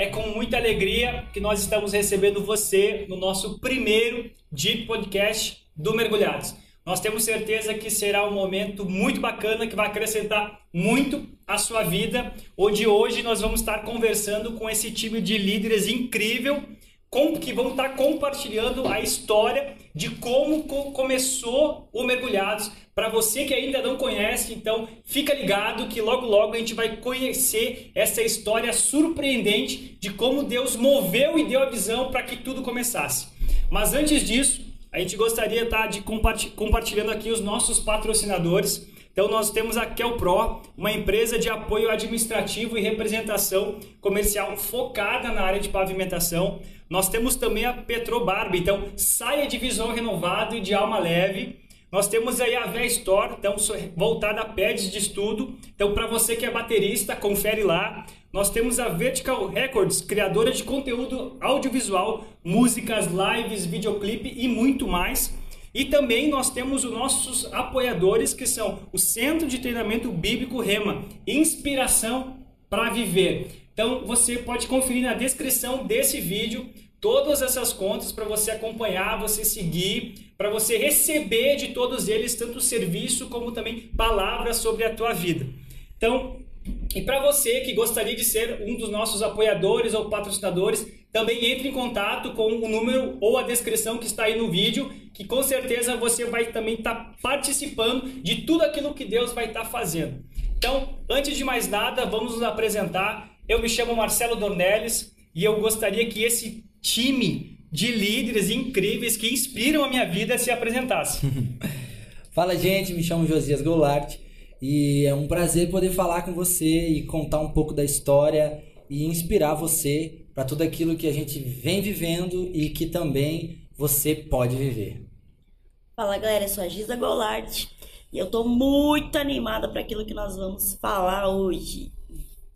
é com muita alegria que nós estamos recebendo você no nosso primeiro Deep Podcast do Mergulhados. Nós temos certeza que será um momento muito bacana que vai acrescentar muito à sua vida, onde hoje nós vamos estar conversando com esse time de líderes incrível que vão estar compartilhando a história de como co começou o Mergulhados. Para você que ainda não conhece, então fica ligado que logo logo a gente vai conhecer essa história surpreendente de como Deus moveu e deu a visão para que tudo começasse. Mas antes disso, a gente gostaria tá, de compartilhando aqui os nossos patrocinadores. Então nós temos a Kelpro, uma empresa de apoio administrativo e representação comercial focada na área de pavimentação. Nós temos também a Petrobarb, então saia de visão renovado e de alma leve. Nós temos aí a V Store, então voltada a pads de estudo. Então para você que é baterista, confere lá. Nós temos a Vertical Records, criadora de conteúdo audiovisual, músicas, lives, videoclipe e muito mais. E também nós temos os nossos apoiadores que são o Centro de Treinamento Bíblico Rema, Inspiração para Viver. Então você pode conferir na descrição desse vídeo todas essas contas para você acompanhar, você seguir, para você receber de todos eles tanto serviço como também palavras sobre a tua vida. Então, e para você que gostaria de ser um dos nossos apoiadores ou patrocinadores, também entre em contato com o número ou a descrição que está aí no vídeo, que com certeza você vai também estar tá participando de tudo aquilo que Deus vai estar tá fazendo. Então, antes de mais nada, vamos nos apresentar. Eu me chamo Marcelo Dornelles e eu gostaria que esse time de líderes incríveis que inspiram a minha vida se apresentasse. Fala, gente, me chamo Josias Goulart e é um prazer poder falar com você e contar um pouco da história e inspirar você para tudo aquilo que a gente vem vivendo e que também você pode viver. Fala, galera, eu sou a Giza Goulart e eu tô muito animada para aquilo que nós vamos falar hoje.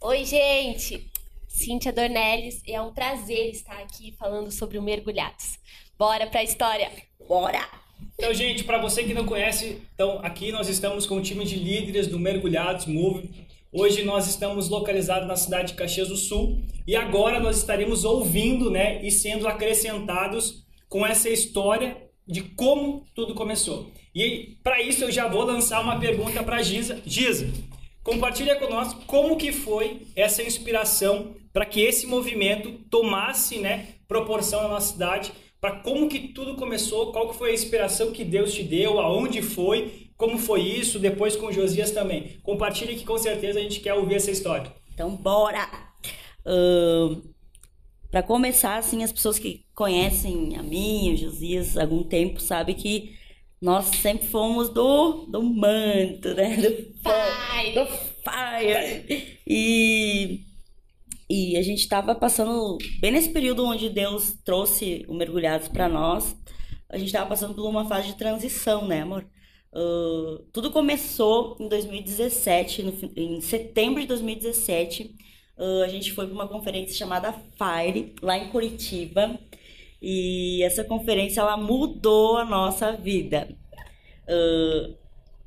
Oi, gente! Cíntia Dornelles e é um prazer estar aqui falando sobre o Mergulhados. Bora pra história! Bora! Então, gente, para você que não conhece, então aqui nós estamos com o time de líderes do Mergulhados Move. Hoje nós estamos localizados na cidade de Caxias do Sul e agora nós estaremos ouvindo, né, e sendo acrescentados com essa história de como tudo começou. E para isso eu já vou lançar uma pergunta para Giza. Giza, Compartilha conosco como que foi essa inspiração para que esse movimento tomasse né, proporção na nossa cidade, para como que tudo começou, qual que foi a inspiração que Deus te deu, aonde foi, como foi isso, depois com Josias também. Compartilhe que com certeza a gente quer ouvir essa história. Então, bora! Uh, para começar, assim, as pessoas que conhecem a mim, o Josias, há algum tempo, sabem que nós sempre fomos do, do manto, né? Do fire. Do fire. E, e a gente estava passando, bem nesse período onde Deus trouxe o Mergulhados para nós, a gente estava passando por uma fase de transição, né, amor? Uh, tudo começou em 2017, no, em setembro de 2017. Uh, a gente foi para uma conferência chamada Fire, lá em Curitiba. E essa conferência ela mudou a nossa vida. Uh,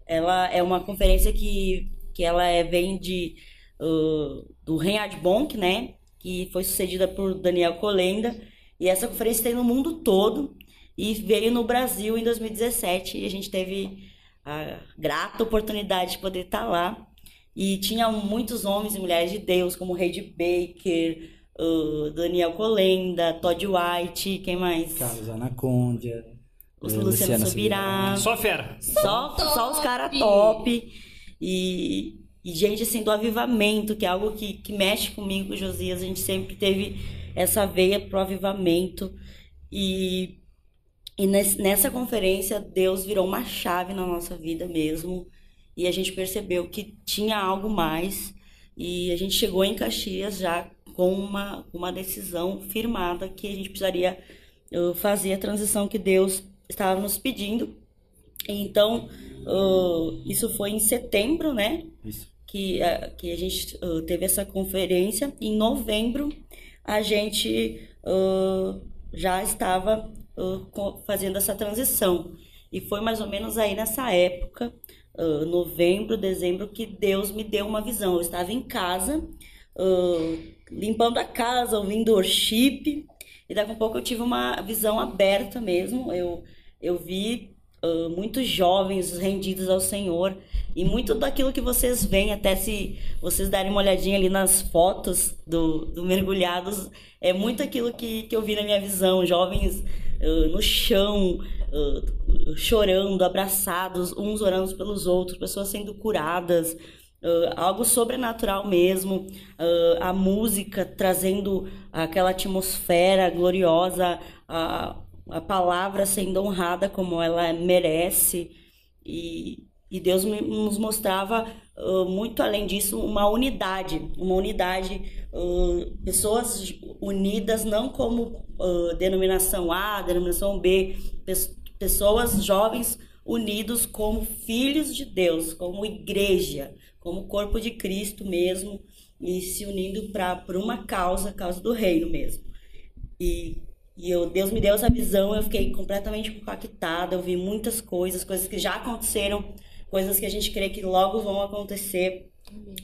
ela é uma conferência que, que ela é, vem de uh, do Reinhard Bonk, né? Que foi sucedida por Daniel Colenda. E essa conferência tem no mundo todo e veio no Brasil em 2017 e a gente teve a grata oportunidade de poder estar lá. E tinha muitos homens e mulheres de Deus, como Reid Baker, o Daniel Colenda, Todd White, quem mais? Carlos Anacondia. O Luciano, Luciano Subirá. Só fera. Só, só os caras top. E, e gente assim do avivamento, que é algo que, que mexe comigo, Josias. A gente sempre teve essa veia pro avivamento. E, e nessa conferência, Deus virou uma chave na nossa vida mesmo. E a gente percebeu que tinha algo mais. E a gente chegou em Caxias já com uma, uma decisão firmada que a gente precisaria uh, fazer a transição que Deus estava nos pedindo. Então, uh, isso foi em setembro, né? Isso. Que, uh, que a gente uh, teve essa conferência. Em novembro, a gente uh, já estava uh, fazendo essa transição. E foi mais ou menos aí nessa época, novembro, dezembro, que Deus me deu uma visão. Eu estava em casa, limpando a casa, ouvindo worship. E daqui a pouco eu tive uma visão aberta mesmo. Eu, eu vi uh, muitos jovens rendidos ao Senhor. E muito daquilo que vocês veem, até se vocês darem uma olhadinha ali nas fotos do, do Mergulhados, é muito aquilo que, que eu vi na minha visão. Jovens uh, no chão, uh, chorando, abraçados, uns orando pelos outros, pessoas sendo curadas. Uh, algo sobrenatural mesmo, uh, a música trazendo aquela atmosfera gloriosa, a, a palavra sendo honrada como ela merece, e, e Deus nos mostrava uh, muito além disso uma unidade, uma unidade, pessoas unidas não como denominação A, denominação B, pessoas jovens unidos como filhos de Deus, como igreja como corpo de Cristo mesmo e se unindo para uma causa, causa do reino mesmo. E, e eu, Deus me deu essa visão, eu fiquei completamente impactada, eu vi muitas coisas, coisas que já aconteceram, coisas que a gente crê que logo vão acontecer.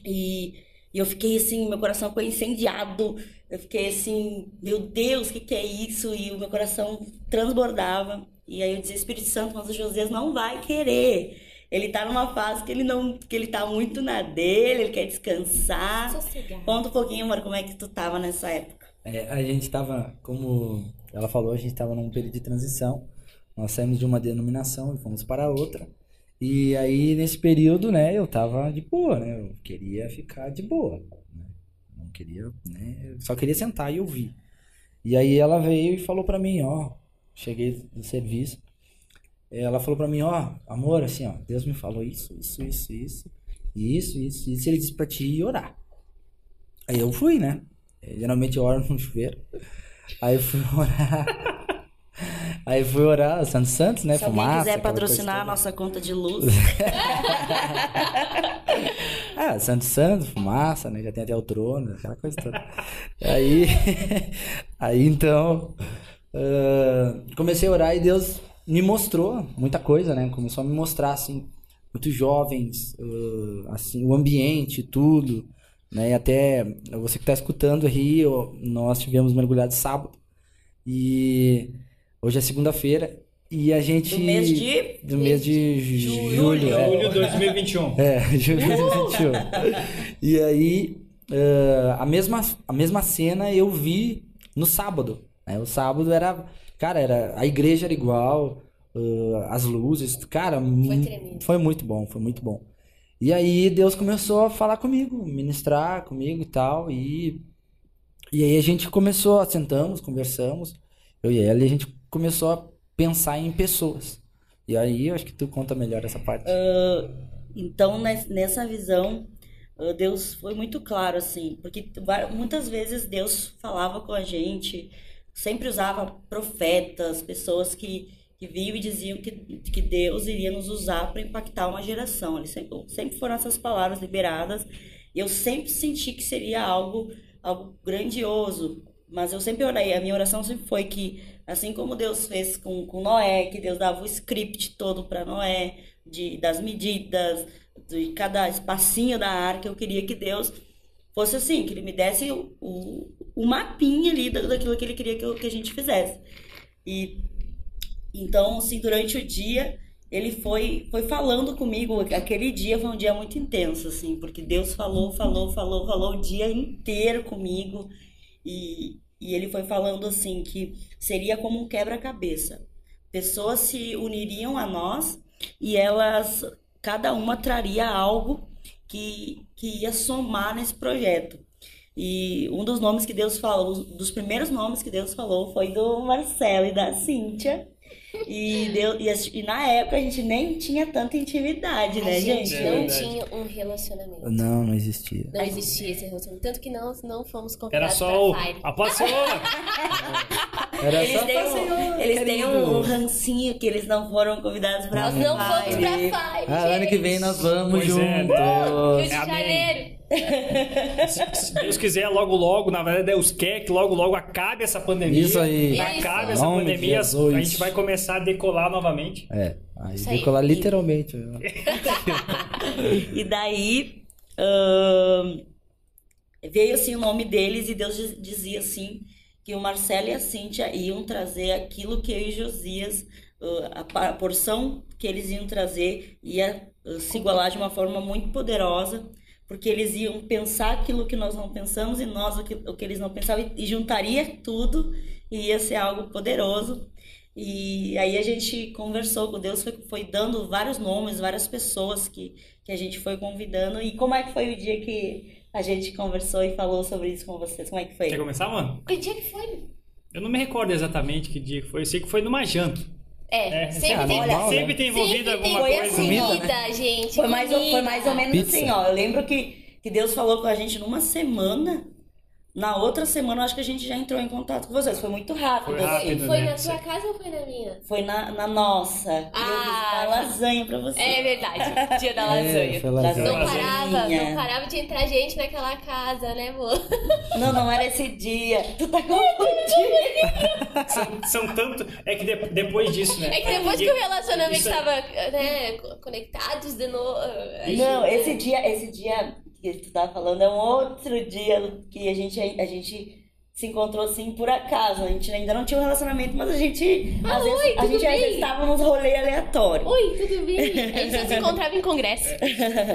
E, e eu fiquei assim, meu coração foi incendiado. Eu fiquei assim, meu Deus, o que, que é isso? E o meu coração transbordava. E aí eu dizia, Espírito Santo, mas o Josias não vai querer. Ele tá numa fase que ele não. que ele tá muito na dele, ele quer descansar. Sossegado. Conta um pouquinho, amor, como é que tu tava nessa época. É, a gente tava, como ela falou, a gente tava num período de transição. Nós saímos de uma denominação e fomos para outra. E aí, nesse período, né, eu tava de boa, né? Eu queria ficar de boa. Né? Não queria, né? Só queria sentar e ouvir. E aí ela veio e falou para mim, ó, cheguei do serviço, ela falou para mim, ó, amor, assim, ó, Deus me falou isso, isso, isso, isso, isso, isso, isso, ele disse pra te orar. Aí eu fui, né? Geralmente eu oro no chuveiro. Aí fui orar. Aí fui orar, Santos Santos, né? Se Fumaça, quiser patrocinar a nossa conta de luz. ah, Santos Santos, fumaça, né? Já tem até o trono, aquela coisa toda. Aí, aí então, uh, comecei a orar e Deus me mostrou muita coisa, né? Começou a me mostrar, assim, muitos jovens, uh, assim, o ambiente, tudo, né? E até você que está escutando aí, nós tivemos mergulhado sábado e hoje é segunda-feira e a gente... Do mês de... Do mês de julho. Julho, é. julho de 2021. É, julho de 2021. e aí, uh, a, mesma, a mesma cena eu vi no sábado. Né? O sábado era Cara, era, a igreja era igual, uh, as luzes, cara, foi, foi muito bom, foi muito bom. E aí Deus começou a falar comigo, ministrar comigo e tal, e, e aí a gente começou, sentamos, conversamos, eu e ela, e a gente começou a pensar em pessoas. E aí eu acho que tu conta melhor essa parte. Uh, então, nessa visão, Deus foi muito claro, assim, porque muitas vezes Deus falava com a gente sempre usava profetas, pessoas que, que viam e diziam que, que Deus iria nos usar para impactar uma geração. Ele sempre, sempre foram essas palavras liberadas. E eu sempre senti que seria algo, algo grandioso. Mas eu sempre orei, a minha oração sempre foi que, assim como Deus fez com, com Noé, que Deus dava o script todo para Noé, de, das medidas, de cada espacinho da arca, eu queria que Deus fosse assim, que ele me desse o, o, o mapinha ali daquilo que ele queria que, eu, que a gente fizesse. E então, assim, durante o dia, ele foi, foi falando comigo. Aquele dia foi um dia muito intenso, assim, porque Deus falou, falou, falou, falou o dia inteiro comigo. E, e ele foi falando assim que seria como um quebra-cabeça. Pessoas se uniriam a nós e elas, cada uma traria algo que, que ia somar nesse projeto. E um dos nomes que Deus falou, dos primeiros nomes que Deus falou foi do Marcelo e da Cíntia. E, deu, e, e, na época a gente nem tinha tanta intimidade, né, a gente? gente não tinha um relacionamento. Não, não existia. Não existia esse relacionamento. Tanto que não, não fomos convidados Era só o. Fire. Após Era eles só têm, um, eles têm um rancinho que eles não foram convidados pra Nós não fomos pra Fire. Ah, ano que vem nós vamos Pois juntos. é, Uh, Rio de Amém. Janeiro. Se Deus quiser, logo, logo, na verdade, Deus quer que logo, logo acabe essa pandemia. Isso aí. Acabe Isso. essa Nome de pandemia, Jesus. a gente vai começar a decolar novamente. É, aí Isso aí. decolar literalmente. E daí, ahn, veio assim o nome deles e Deus diz- dizia assim que o Marcelo e a Cíntia iam trazer aquilo que eu e Josias, uh, a porção que eles iam trazer ia uh, se igualar de uma forma muito poderosa, porque eles iam pensar aquilo que nós não pensamos e nós o que, o que eles não pensavam e, e juntaria tudo e ia ser algo poderoso. E aí a gente conversou com Deus, foi, foi dando vários nomes, várias pessoas que, que a gente foi convidando. E como é que foi o dia que a gente conversou e falou sobre isso com vocês? Como é que foi? Quer começar, mano? Que dia que foi? Eu não me recordo exatamente que dia que foi. Eu sei que foi numa janta. É, É, sempre ah, tem. normal, né? sempre tem envolvido sempre tem alguma Foi coisa. assim, comida, ó. gente. Foi mais, ou- foi mais ou menos Pizza. assim, ó. Eu lembro que, que Deus falou com a gente numa semana. Na outra semana, eu acho que a gente já entrou em contato com vocês. Foi muito rápido. Foi assim. rápido. Foi né? na sua casa ou foi na minha? Foi na, na nossa. Ah. Eu fiz uma lasanha pra você. É verdade, dia da É, lasanha. foi lasanha. Não parava, não parava de entrar gente naquela casa, né, amor? Não, não era esse dia. Tu tá confundindo. São, são tanto. É que de- depois disso, né? É que depois que o relacionamento Isso é- estava, né, co- conectados de novo. Não, esse dia, esse dia que tu tá falando é um outro dia que a gente, a gente se encontrou assim por acaso. A gente ainda não tinha um relacionamento, mas a gente. Ah, às vezes, oi, a tudo gente às bem? vezes tava nos rolês aleatórios. Oi, tudo bem? A gente só se encontrava em congresso.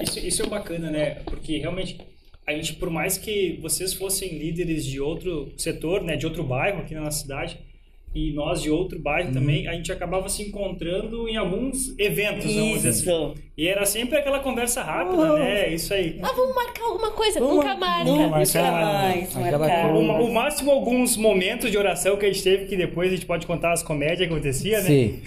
Isso, isso é bacana, né? Porque realmente a gente, por mais que vocês fossem líderes de outro setor, né, de outro bairro aqui na nossa cidade, e nós de outro bairro também, a gente acabava se encontrando em alguns eventos, vamos dizer assim. Isso. E era sempre aquela conversa rápida, né? Isso aí. Ah, vamos marcar alguma coisa? Nunca marca. Nunca Isso mais marcar. O, o máximo, alguns momentos de oração que a gente teve, que depois a gente pode contar as comédias que acontecia, né? Sim.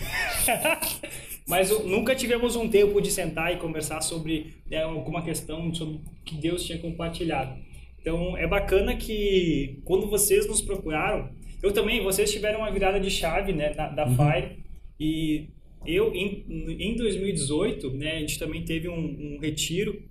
Mas o- nunca tivemos um tempo de sentar e conversar sobre né, alguma questão sobre que Deus tinha compartilhado. Então é bacana que quando vocês nos procuraram, eu também, vocês tiveram uma virada de chave né, da, da Fire e eu em, em 2018, né, a gente também teve um, um retiro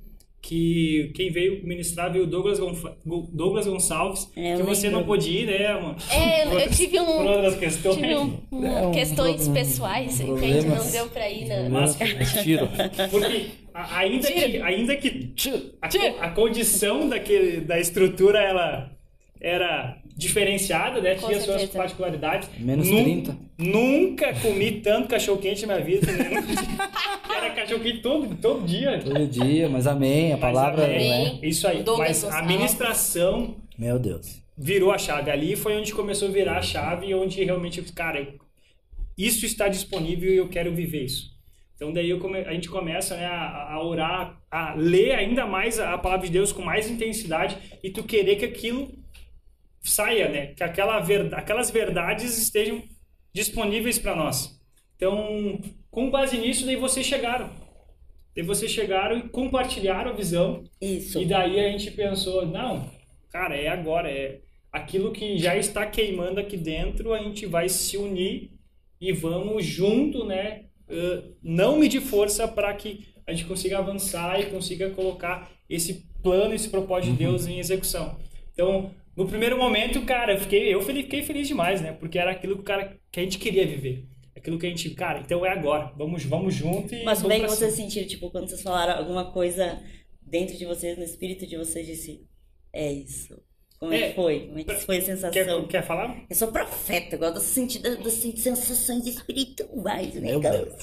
que quem veio ministrar veio o Douglas, Gonfa- Douglas Gonçalves, É, que você lembro. não pôde ir, né, mano? É, eu- eu tive Por um. outras questões. Tive um, um- É, um questões um pessoais, entende? Não deu pra ir na. Mas- Tiro. Porque a- ainda que, ainda que a, a condição daquele, da estrutura ela era diferenciada, né? Com Tinha suas certeza. particularidades. Menos Nun- 30. Nunca comi tanto cachorro quente na minha vida. Né? Era cachorro quente todo, todo dia. Todo dia, mas amém. A Mas palavra amém. não é. Amém. Isso aí. Mas a Gonçalves. ministração Meu Deus. virou a chave. Ali foi onde começou a virar a chave e onde realmente, cara, eu- isso está disponível e eu quero viver isso. Então daí eu come- a gente começa né, a, a orar, a ler ainda mais a, a palavra de Deus com mais intensidade e tu querer que aquilo saia, né? Que aquela ver, aquelas verdades estejam disponíveis para nós. Então, com base nisso, daí vocês chegaram. Daí vocês chegaram e compartilharam a visão Isso. e daí a gente pensou, não, cara, é agora, é aquilo que já está queimando aqui dentro, a gente vai se unir e vamos junto, né? eh, não medir força para que a gente consiga avançar e consiga colocar esse plano, esse propósito de Deus em execução. Então, no primeiro momento, cara, eu fiquei, eu fiquei feliz demais, né? Porque era aquilo que, o cara, que a gente queria viver. Aquilo que a gente, cara, então é agora. Vamos, vamos junto e Mas é que vocês sentiram, tipo, quando vocês falaram alguma coisa dentro de vocês, no espírito de vocês, disse, é isso. Como é, É, que foi? Como é que foi a sensação? Quer, quer falar? Eu sou profeta, gosto das, senti das sen- sensações espirituais, né, Meu Deus.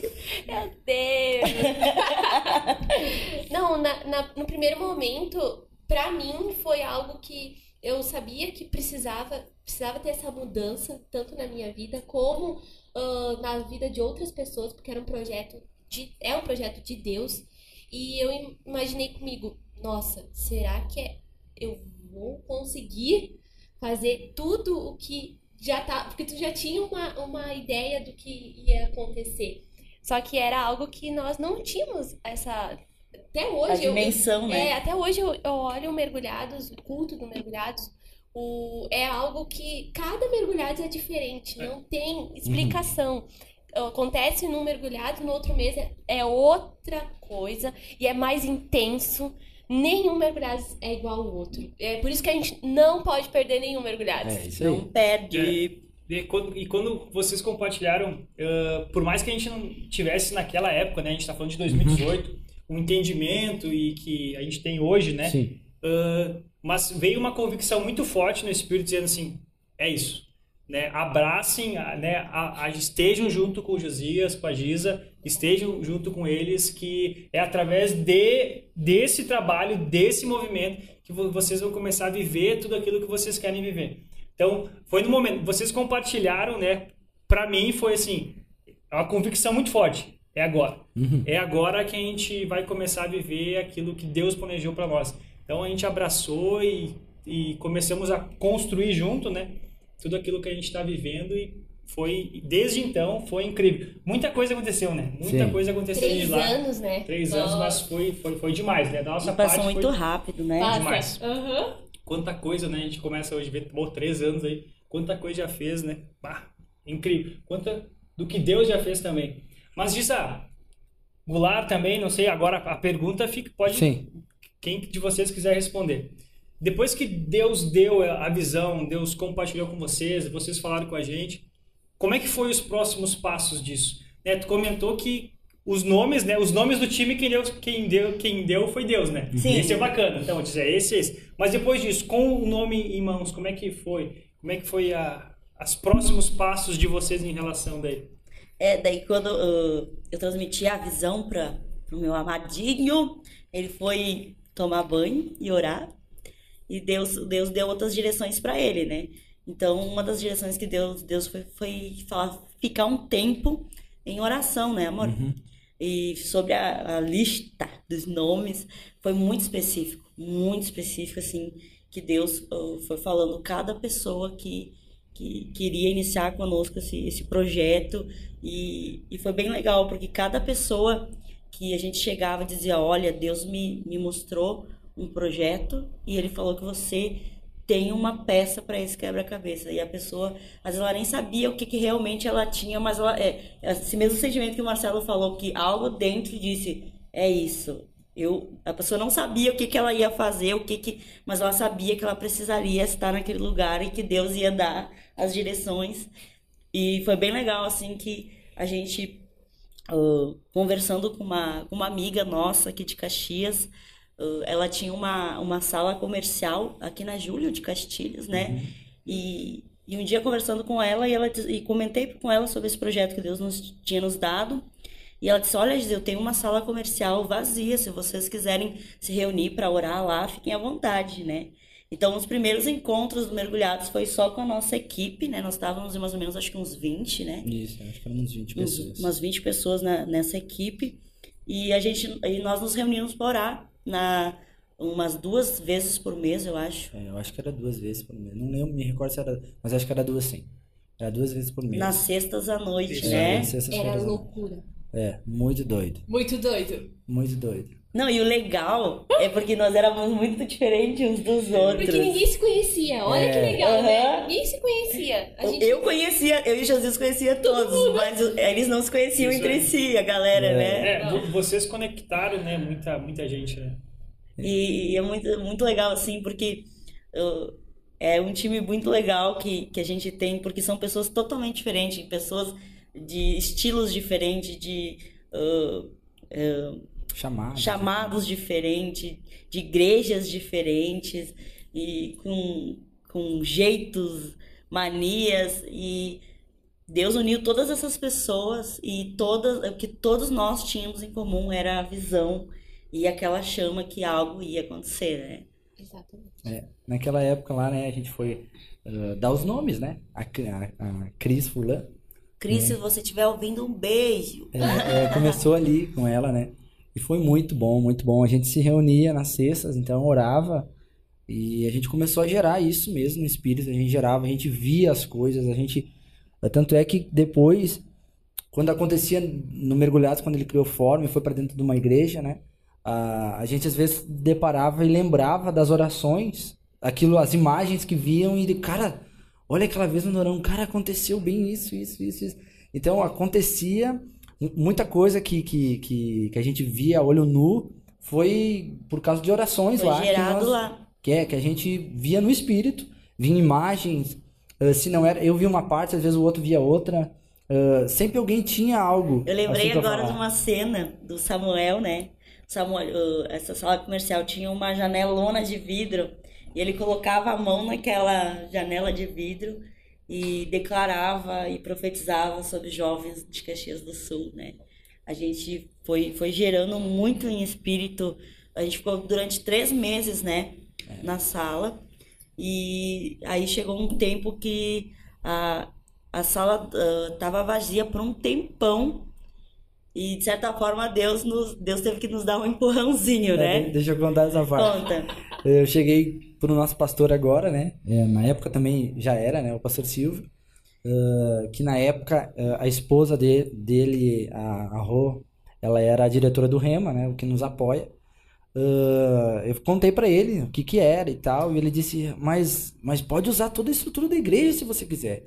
Meu Deus! Não, na- na- no primeiro momento, pra mim foi algo que eu sabia que precisava, precisava ter essa mudança, tanto na minha vida como ah, na vida de outras pessoas, porque era um projeto de, é um projeto de Deus. E eu im- imaginei comigo, nossa, será que é- eu vou conseguir fazer tudo o que já tá. Porque tu já tinha uma, uma ideia do que ia acontecer. Só que era algo que nós não tínhamos essa. Até A hoje. eu- dimensão, né? é, até hoje eu, eu olho o Mergulhados, o culto do Mergulhados, o, é algo que cada Mergulhados é diferente, não tem explicação. Acontece num mergulhado, no outro mês é, é outra coisa e é mais intenso. Nenhum mergulhado é igual ao outro. É por isso que a gente não pode perder nenhum mergulhado. É isso Não aí. perde. E quando, e quando vocês compartilharam, eh, por mais que a gente não tivesse naquela época, né, a gente está falando de 2018, um entendimento e que a gente tem hoje, né? Sim. eh, mas veio uma convicção muito forte no espírito dizendo assim, é isso, né? Abracem, né? A, a, estejam junto com o Josias, com a Giza, estejam junto com eles, que é através de desse trabalho, desse movimento que vocês vão começar a viver tudo aquilo que vocês querem viver. Então, foi no momento, vocês compartilharam, né? Para mim foi assim, uma convicção muito forte. É agora. Uhum. É agora que a gente vai começar a viver aquilo que Deus planejou para nós. Então a gente abraçou e, e começamos a construir junto, né? Tudo aquilo que a gente está vivendo e foi desde então foi incrível. Muita coisa aconteceu, né? Muita Sim. coisa aconteceu Três lá. anos, né? Três Nossa. anos, mas foi, foi, foi demais, né? Da nossa e passou parte muito foi... rápido, né? Passa. Demais. Uhum. Quanta coisa, né? A gente começa hoje a ver, pô, três anos aí. Quanta coisa já fez, né? Bah, incrível. Quanta do que Deus já fez também. Mas diz a Goulart também, não sei, agora a pergunta fica, pode. Sim. Quem de vocês quiser responder. Depois que Deus deu a visão, Deus compartilhou com vocês, vocês falaram com a gente, como é que foi os próximos passos disso? Né, tu comentou que os nomes, né? Os nomes do time quem deu, quem deu, quem deu foi Deus, né? Sim. Esse é bacana. Então, dizer, é esse, esse. Mas depois disso, com o nome em mãos, como é que foi? Como é que foi a, os próximos passos de vocês em relação daí? É, daí quando uh, eu transmiti a visão para o meu amadinho, ele foi tomar banho e orar. E Deus, Deus deu outras direções para ele, né? Então, uma das direções que Deus, Deus foi, foi falar, ficar um tempo em oração, né, amor? Uhum. E sobre a, a, lista dos nomes, foi muito específico, muito específico, assim, que Deus uh, foi falando cada pessoa que, que queria iniciar conosco esse, esse projeto. E, e foi bem legal, porque cada pessoa que a gente chegava dizia: Olha, Deus me, me mostrou um projeto e ele falou que você tem uma peça para esse quebra-cabeça. E a pessoa, às vezes, ela nem sabia o que, que realmente ela tinha, mas ela, é, esse mesmo sentimento que o Marcelo falou, que algo dentro disse: É isso. Eu, a pessoa não sabia o que, que ela ia fazer, o que, que mas ela sabia que ela precisaria estar naquele lugar e que Deus ia dar as direções. E foi bem legal, assim, que a gente, uh, conversando com uma, com uma amiga nossa aqui de Caxias, uh, ela tinha uma, uma sala comercial aqui na Júlio de Castilhos, né? Uhum. E, e um dia conversando com ela, e, ela, e comentei com ela sobre esse projeto que Deus nos tinha nos dado, e ela disse: Olha, eu tenho uma sala comercial vazia. Se vocês quiserem se reunir para orar lá, fiquem à vontade, né? Então, os primeiros encontros do Mergulhados foi só com a nossa equipe, né? Nós estávamos em mais ou menos, acho que uns 20, né? Isso, acho que eram uns 20 pessoas. Uns, umas 20 pessoas na, nessa equipe. E a gente, e nós nos reunimos para orar na umas duas vezes por mês, eu acho. É, eu acho que era duas vezes por mês. Não lembro, me recordo se era, mas acho que era duas sim. Era duas vezes por mês. Nas sextas à noite, né? Era loucura. É, muito doido. Muito doido. Muito doido. Não, e o legal é porque nós éramos muito diferentes uns dos outros. Porque ninguém se conhecia. Olha é. que legal, uhum. né? Ninguém se conhecia. Gente... Eu conhecia, eu e Jesus conhecia todos, mas eles não se conheciam Isso entre é. si, a galera, é. né? É, vocês conectaram, né? Muita, muita gente, né? E, e é muito, muito legal, assim, porque uh, é um time muito legal que, que a gente tem, porque são pessoas totalmente diferentes, pessoas de estilos diferentes, de uh, uh, chamados, chamados diferentes, de igrejas diferentes e com, com jeitos, manias e Deus uniu todas essas pessoas e todas o que todos nós tínhamos em comum era a visão e aquela chama que algo ia acontecer, né? Exatamente. É, naquela época lá, né, a gente foi uh, dar os nomes, né? A, a, a Cris Fulan Cris, é. se você estiver ouvindo, um beijo. É, é, começou ali com ela, né? E foi muito bom, muito bom. A gente se reunia nas sextas, então orava. E a gente começou a gerar isso mesmo no espírito. A gente gerava, a gente via as coisas, a gente. Tanto é que depois, quando acontecia no Mergulhados, quando ele criou forma e foi para dentro de uma igreja, né? A, a gente às vezes deparava e lembrava das orações, aquilo, as imagens que viam e, cara, Olha aquela vez no Norão, cara, aconteceu bem isso, isso, isso, isso. Então acontecia muita coisa que, que, que, que a gente via olho nu foi por causa de orações foi lá. Gerado que nós, lá. Que, é, que a gente via no espírito, vinha imagens. Uh, se não era, eu via uma parte, às vezes o outro via outra. Uh, sempre alguém tinha algo. Eu lembrei assim agora de uma cena do Samuel, né? Samuel, uh, essa sala comercial tinha uma janelona de vidro E ele colocava a mão naquela janela de vidro e declarava e profetizava sobre jovens de Caxias do Sul, né? A gente foi, foi gerando muito em espírito. A gente ficou durante três meses, né? Na sala. E aí chegou um tempo que a, a sala estava vazia por um tempão. E de certa forma Deus nos Deus teve que nos dar um empurrãozinho, É, né? de- deixa eu contar essa parte. Conta. Eu cheguei pro nosso pastor agora, né? É, na época também já era, né? O pastor Silvio. ah, que na época ah, a esposa de- dele, a, a Rô, ela era a diretora do Rema, né? O que nos apoia. Ah, eu contei pra ele o que que era e tal, e ele disse, mas, mas pode usar toda a estrutura da igreja se você quiser.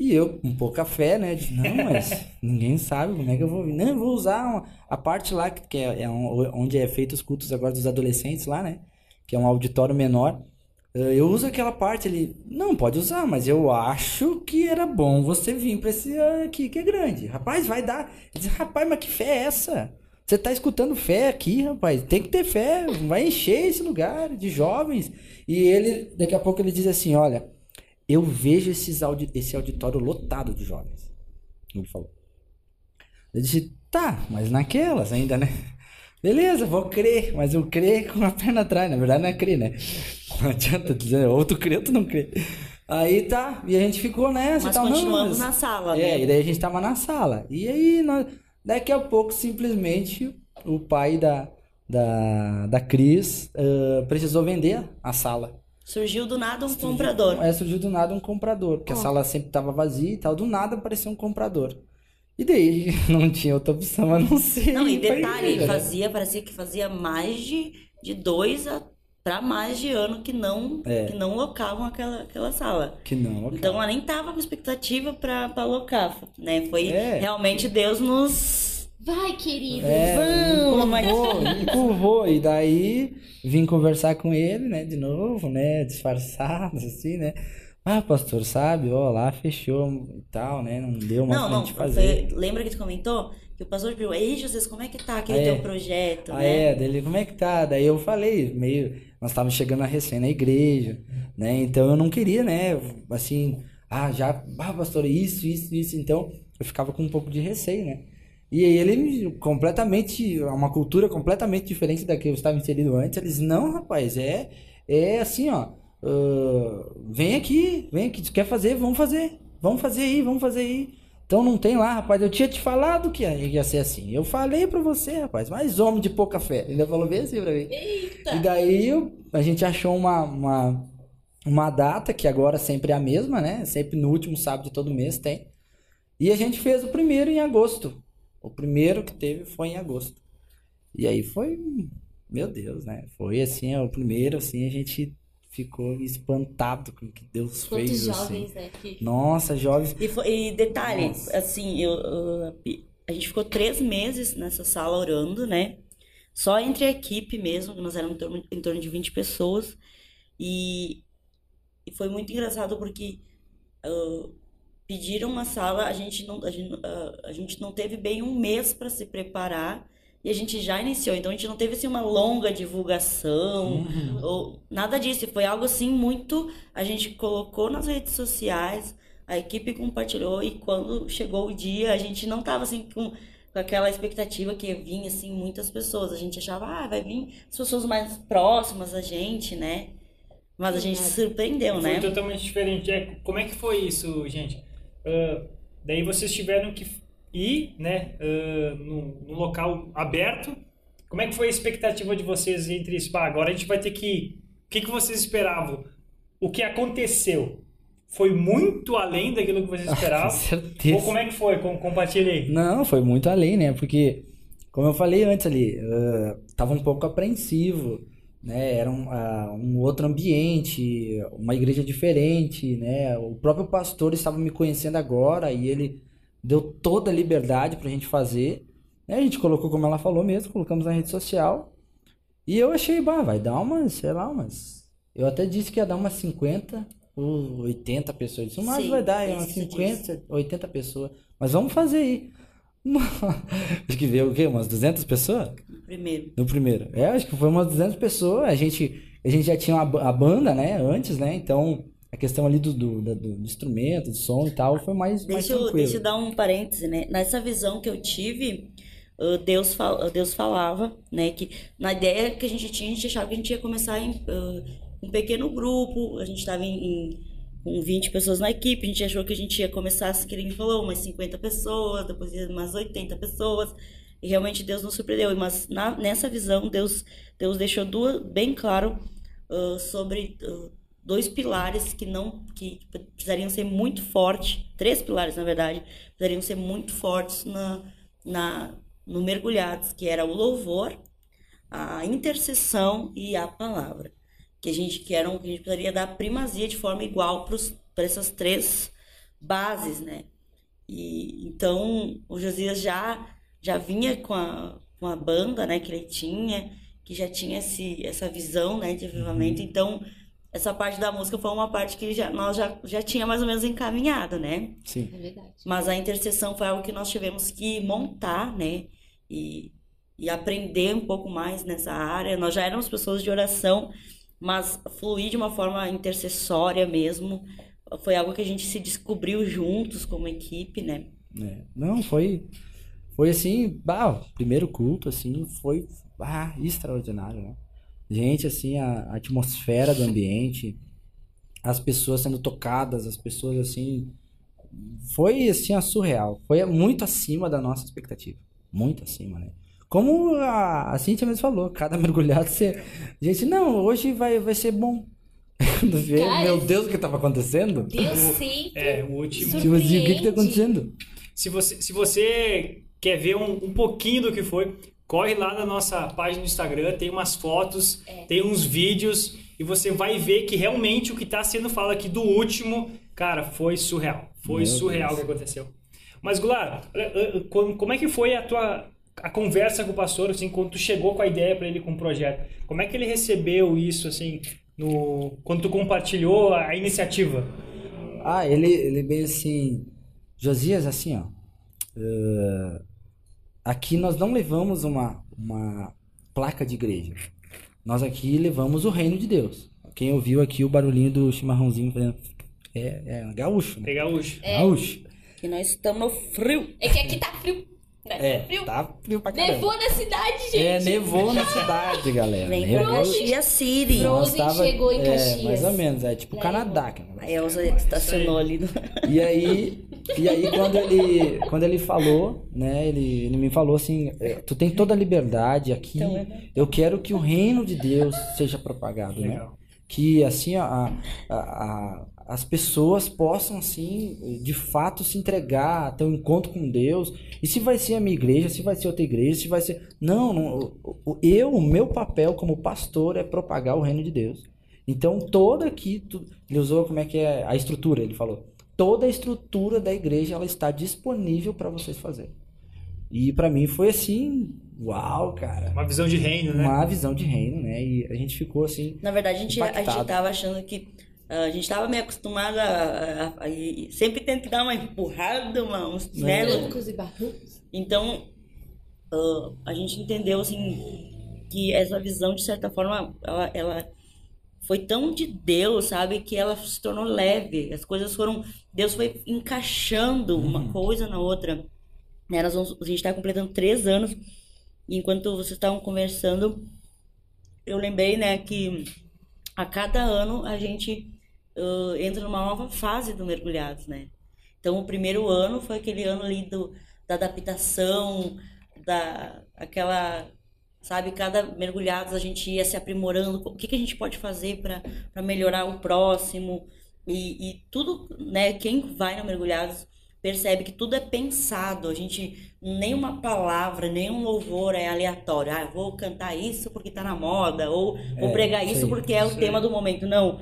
E eu, com pouca fé, né? Disse, não, mas ninguém sabe como é que eu vou. Não, eu vou usar uma- a parte lá, que é, é um- onde é feito os cultos agora dos adolescentes lá, né? Que é um auditório menor. Eh, Eu uso aquela parte ali. Não, pode usar, mas eu acho que era bom você vir pra esse ah, aqui que é grande. Rapaz, vai dar. Ele disse, rapaz, mas que fé é essa? Você tá escutando fé aqui, rapaz? Tem que ter fé. Vai encher esse lugar de jovens. E ele, daqui a pouco, ele diz assim: Olha, eu vejo esses audi esse auditório lotado de jovens. Ele falou. Eu disse, tá, mas naquelas ainda, né? Beleza, vou crer, mas eu crer com a perna atrás, na verdade não é crer, né? Não adianta dizer, ou tu crê ou tu não crê. Aí tá, e a gente ficou nessa Mas e tal, não, continuamos mas- na sala, É, né? e daí a gente tava na sala. E aí, nós, daqui a pouco, simplesmente, o pai da, da, da Cris ah, precisou vender a sala. Surgiu do nada um comprador. É, surgiu do nada um comprador, porque a sala sempre tava vazia e tal, do nada apareceu um comprador. E daí não tinha outra opção a não ser. Não, e detalhe, né? fazia, parecia que fazia mais de, de dois a para mais de ano que não É. que não locavam aquela, aquela sala. Que não, Então ela nem tava com expectativa para alocar, né? Foi É. realmente Deus nos Vai, querido. É, Vamos, empurrou, empurrou. E daí vim conversar com ele, né, de novo, né, disfarçado, assim, né. Ah, pastor, sabe, ó, lá fechou e tal, né, não deu mais Não, pra não, gente fazer. foi- lembra que tu comentou que o pastor perguntou, ei, Jesus, como é que tá aquele Ah, é. teu projeto, Ah, né? é, dele, como é que tá? Daí eu falei, meio, nós estávamos chegando a recém na igreja, né, então eu não queria, né, assim, ah, já, ah, pastor, isso, isso, isso, então eu ficava com um pouco de receio, né. E aí ele me- completamente, uma cultura completamente diferente da que eu estava inserido antes, eles, não, rapaz, é, é assim, ó, ah, vem aqui, vem aqui, tu quer fazer, vamos fazer, vamos fazer aí, vamos fazer aí. Então não tem lá, rapaz, eu tinha te falado que ia, ser assim. Eu falei pra você, rapaz, mas homem de pouca fé. Ele ainda falou bem assim pra mim. Eita. E daí a gente achou uma, uma, uma data, que agora sempre é a mesma, né? Sempre no último sábado de todo mês tem. E a gente fez o primeiro em agosto. O primeiro que teve foi em agosto. E aí foi, meu Deus, né? Foi assim, ó, o primeiro, assim, a gente ficou espantado com o que Deus Quantos fez, jovens, assim. né? Que... Nossa, jovens. E, foi- e detalhe, Nossa. assim, eu, eu- a gente ficou três meses nessa sala orando, né? Só entre a equipe mesmo, nós éramos em torno, em torno de 20 pessoas. E, e foi muito engraçado porque ah, pediram uma sala, a gente não, a gente, ah, a gente não teve bem um mês para se preparar e a gente já iniciou. Então a gente não teve assim, uma longa divulgação Uhum. ou nada disso. Foi algo assim muito. A gente colocou nas redes sociais, a equipe compartilhou e quando chegou o dia, a gente não tava assim com, com aquela expectativa que ia vir assim muitas pessoas. A gente achava, ah, vai vir as pessoas mais próximas a gente, né? Mas a gente se surpreendeu, Foi né? totalmente diferente. É, como é que foi isso, gente? Ah, daí vocês tiveram que ir, né, ah, no, no local aberto. Como é que foi a expectativa de vocês entre isso? Pá, agora a gente vai ter que ir. O que, que vocês esperavam? O que aconteceu? Foi muito além daquilo que vocês Com esperavam? certeza. Ou como é que foi? Com, compartilha aí. Não, foi muito além, né? Porque, como eu falei antes ali, ah, tava um pouco apreensivo, né? Era um, um outro ambiente, uma igreja diferente, né? O próprio pastor estava me conhecendo agora e ele deu toda a liberdade pra gente fazer. né? A gente colocou, como ela falou mesmo, colocamos na rede social. E eu achei, bah, vai dar umas, sei lá, umas. Eu até disse que ia dar umas 50 ou 80 pessoas. Isso mais vai dar, é umas você 50, 80 pessoas. Mas vamos fazer aí. Acho que veio o quê? Umas 200 pessoas? No primeiro. No primeiro. É, acho que foi umas 200 pessoas. A gente, a gente já tinha a, a banda, né, antes, né? Então, a questão ali do, do, do, do instrumento, do som e tal, foi mais, mais Deixa eu, tranquilo. deixa eu dar um parêntese, né? Nessa visão que eu tive, Deus, fal- Deus falava, né? Que na ideia que a gente tinha, a gente achava que a gente ia começar em uh, um pequeno grupo, a gente estava em, em com 20 pessoas na equipe, a gente achou que a gente ia começar, que ele falou, umas 50 pessoas, depois umas 80 pessoas, e realmente Deus nos surpreendeu. Mas na- nessa visão, Deus, Deus deixou duas, bem claro uh, sobre uh, dois pilares que não que precisariam ser muito fortes, três pilares na verdade, precisariam ser muito fortes na, na no mergulhados, que era o louvor, a intercessão e a palavra, que a gente que eram que a gente precisaria dar primazia de forma igual para essas três bases, né? E então o Josias já já vinha com a, com a banda, né, que ele tinha, que já tinha esse, essa visão, né, de avivamento. Então, essa parte da música foi uma parte que já, nós já, já tinha mais ou menos encaminhado, né? Sim. É verdade. Mas a intercessão foi algo que nós tivemos que montar, né? E, e aprender um pouco mais nessa área. Nós já éramos pessoas de oração, mas fluir de uma forma intercessória mesmo foi algo que a gente se descobriu juntos como equipe, né? É. Não, foi. Foi assim, bah, primeiro culto, assim, foi bah, extraordinário, né? Gente, assim, a, a atmosfera do ambiente, as pessoas sendo tocadas, as pessoas, assim. Foi, assim, a surreal. Foi muito acima da nossa expectativa. Muito acima, né? Como a, a Cintia mesmo falou, cada mergulhado você. Gente, não, hoje vai, vai ser bom. Quando vê, Cara, meu Deus, o que estava acontecendo? Deus sempre. É, o último. Tipo assim, o que que tá surpreende. acontecendo? Se você, se você quer ver um, um pouquinho do que foi, corre lá na nossa página do Instagram, tem umas fotos, É. tem uns vídeos e você vai ver que realmente o que está sendo falado aqui do último, cara, foi surreal. Foi Meu surreal o que aconteceu. Mas, olha, eh, como como é que foi a tua a conversa com o pastor, assim, quando tu chegou com a ideia para ele com o projeto? Como é que ele recebeu isso, assim, no, quando tu compartilhou a iniciativa? Ah, ele, ele bem assim. Josias, assim, ó. eh, aqui nós não levamos uma, uma placa de igreja. Nós aqui levamos o reino de Deus. Quem ouviu aqui o barulhinho do chimarrãozinho fazendo. É, é gaúcho, né? Pegar o Gaúcho. E nós estamos no frio. É que aqui tá frio. Né? É, frio. tá frio pra caramba. Nevou na cidade, gente. É, nevou na cidade, galera. Vem Nevou. Caxias City. Frozen chegou em é, Caxias. mais ou menos, é tipo Lá Canadá. é. Aí a Elza estacionou ali. No... E aí, e aí quando ele, quando ele falou, né, ele, ele me falou assim, é, tu tem toda a liberdade aqui, Então, é eu quero que o reino de Deus seja propagado, né? Legal. Que assim, a, a, a- as pessoas possam assim, de fato se entregar, ter um encontro com Deus. E se vai ser a minha igreja, se vai ser outra igreja, se vai ser... Não, não eu, o meu papel como pastor é propagar o reino de Deus. Então, toda aqui, tu- ele usou como é que é a estrutura, ele falou. Toda a estrutura da igreja ela está disponível para vocês fazerem. E para mim foi assim, uau, cara. Uma visão de reino, né? Uma visão de reino, né? E a gente ficou assim, Na verdade, a gente, a gente tava achando que. Ah, a gente tava meio acostumado a, a- a- e sempre tem que dar uma empurrada, uma, uns, né? Trancos e barrancos. Então, ah, a gente entendeu, assim, que essa visão, de certa forma, ela, ela foi tão de Deus, sabe? Que ela se tornou leve. As coisas foram... Deus foi encaixando uma coisa na outra. Né? Nós vamos, a gente está completando três anos. E enquanto vocês estavam conversando, eu lembrei, né, que a cada ano a gente entra numa nova fase do Mergulhados, né? Então, o primeiro ano foi aquele ano ali do, da adaptação, da aquela, sabe, cada mergulhados a gente ia se aprimorando, o que, que a gente pode fazer para melhorar o próximo, e, e tudo, né, quem vai no mergulhados percebe que tudo é pensado, a gente, nenhuma palavra, nenhum louvor é aleatório, ah, vou cantar isso porque tá na moda, ou vou É, pregar isso aí, porque é o tema do momento, não,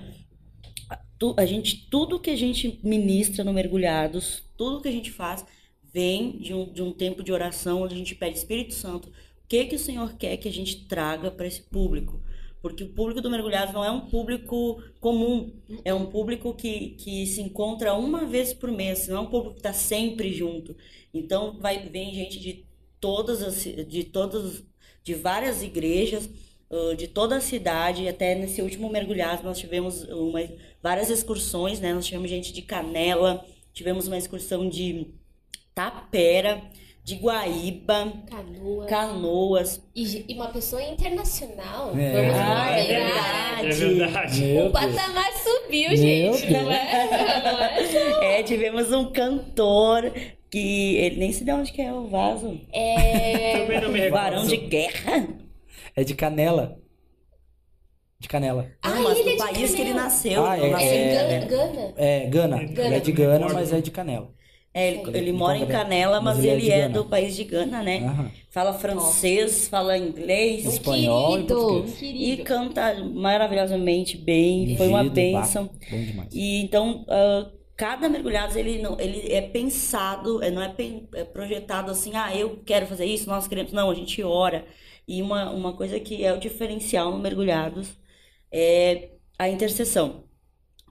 tu- a gente, tudo que a gente ministra no Mergulhados, tudo que a gente faz, vem de um, de um tempo de oração onde a gente pede Espírito Santo, o que que o Senhor quer que a gente traga para esse público? Porque o público do Mergulhados não é um público comum, é um público que, que se encontra uma vez por mês, não é um público que está sempre junto. Então vai vem gente de todas as de todas de várias igrejas, de toda a cidade, até nesse último mergulhado nós tivemos uma, várias excursões, né? Nós tivemos gente de Canela, tivemos uma excursão de Tapera, de Guaíba, Canoa. Canoas. E, e uma pessoa internacional. É. Vamos Ah, é lembrar. É verdade. Meu O Deus. patamar subiu, Meu gente. Deus. Não é? Não é? É, tivemos um cantor que ele nem se dá onde que é o vaso. É. Também não me recordo. Varão de guerra. É de canela. De canela. Ah, mas ele é do de país que ele nasceu. Ah, é- nasceu É em Gana. Canela. Gana. É Gana. Gana. Ele é de Gana, mas é de canela. É, ele, ele mora em Canela, mas, Mas ele é ele é, Gana. do país de Gana, né? Aham. Fala francês, fala inglês Um Espanhol e querido, um e querido. canta maravilhosamente bem. Foi uma bênção. Bom demais. E então, ah, cada mergulhado ele não, ele é pensado, é, não é, pen- é projetado assim, ah, eu quero fazer isso, nós queremos. Não, a gente ora. E uma, uma coisa que é o diferencial no mergulhados é a intercessão.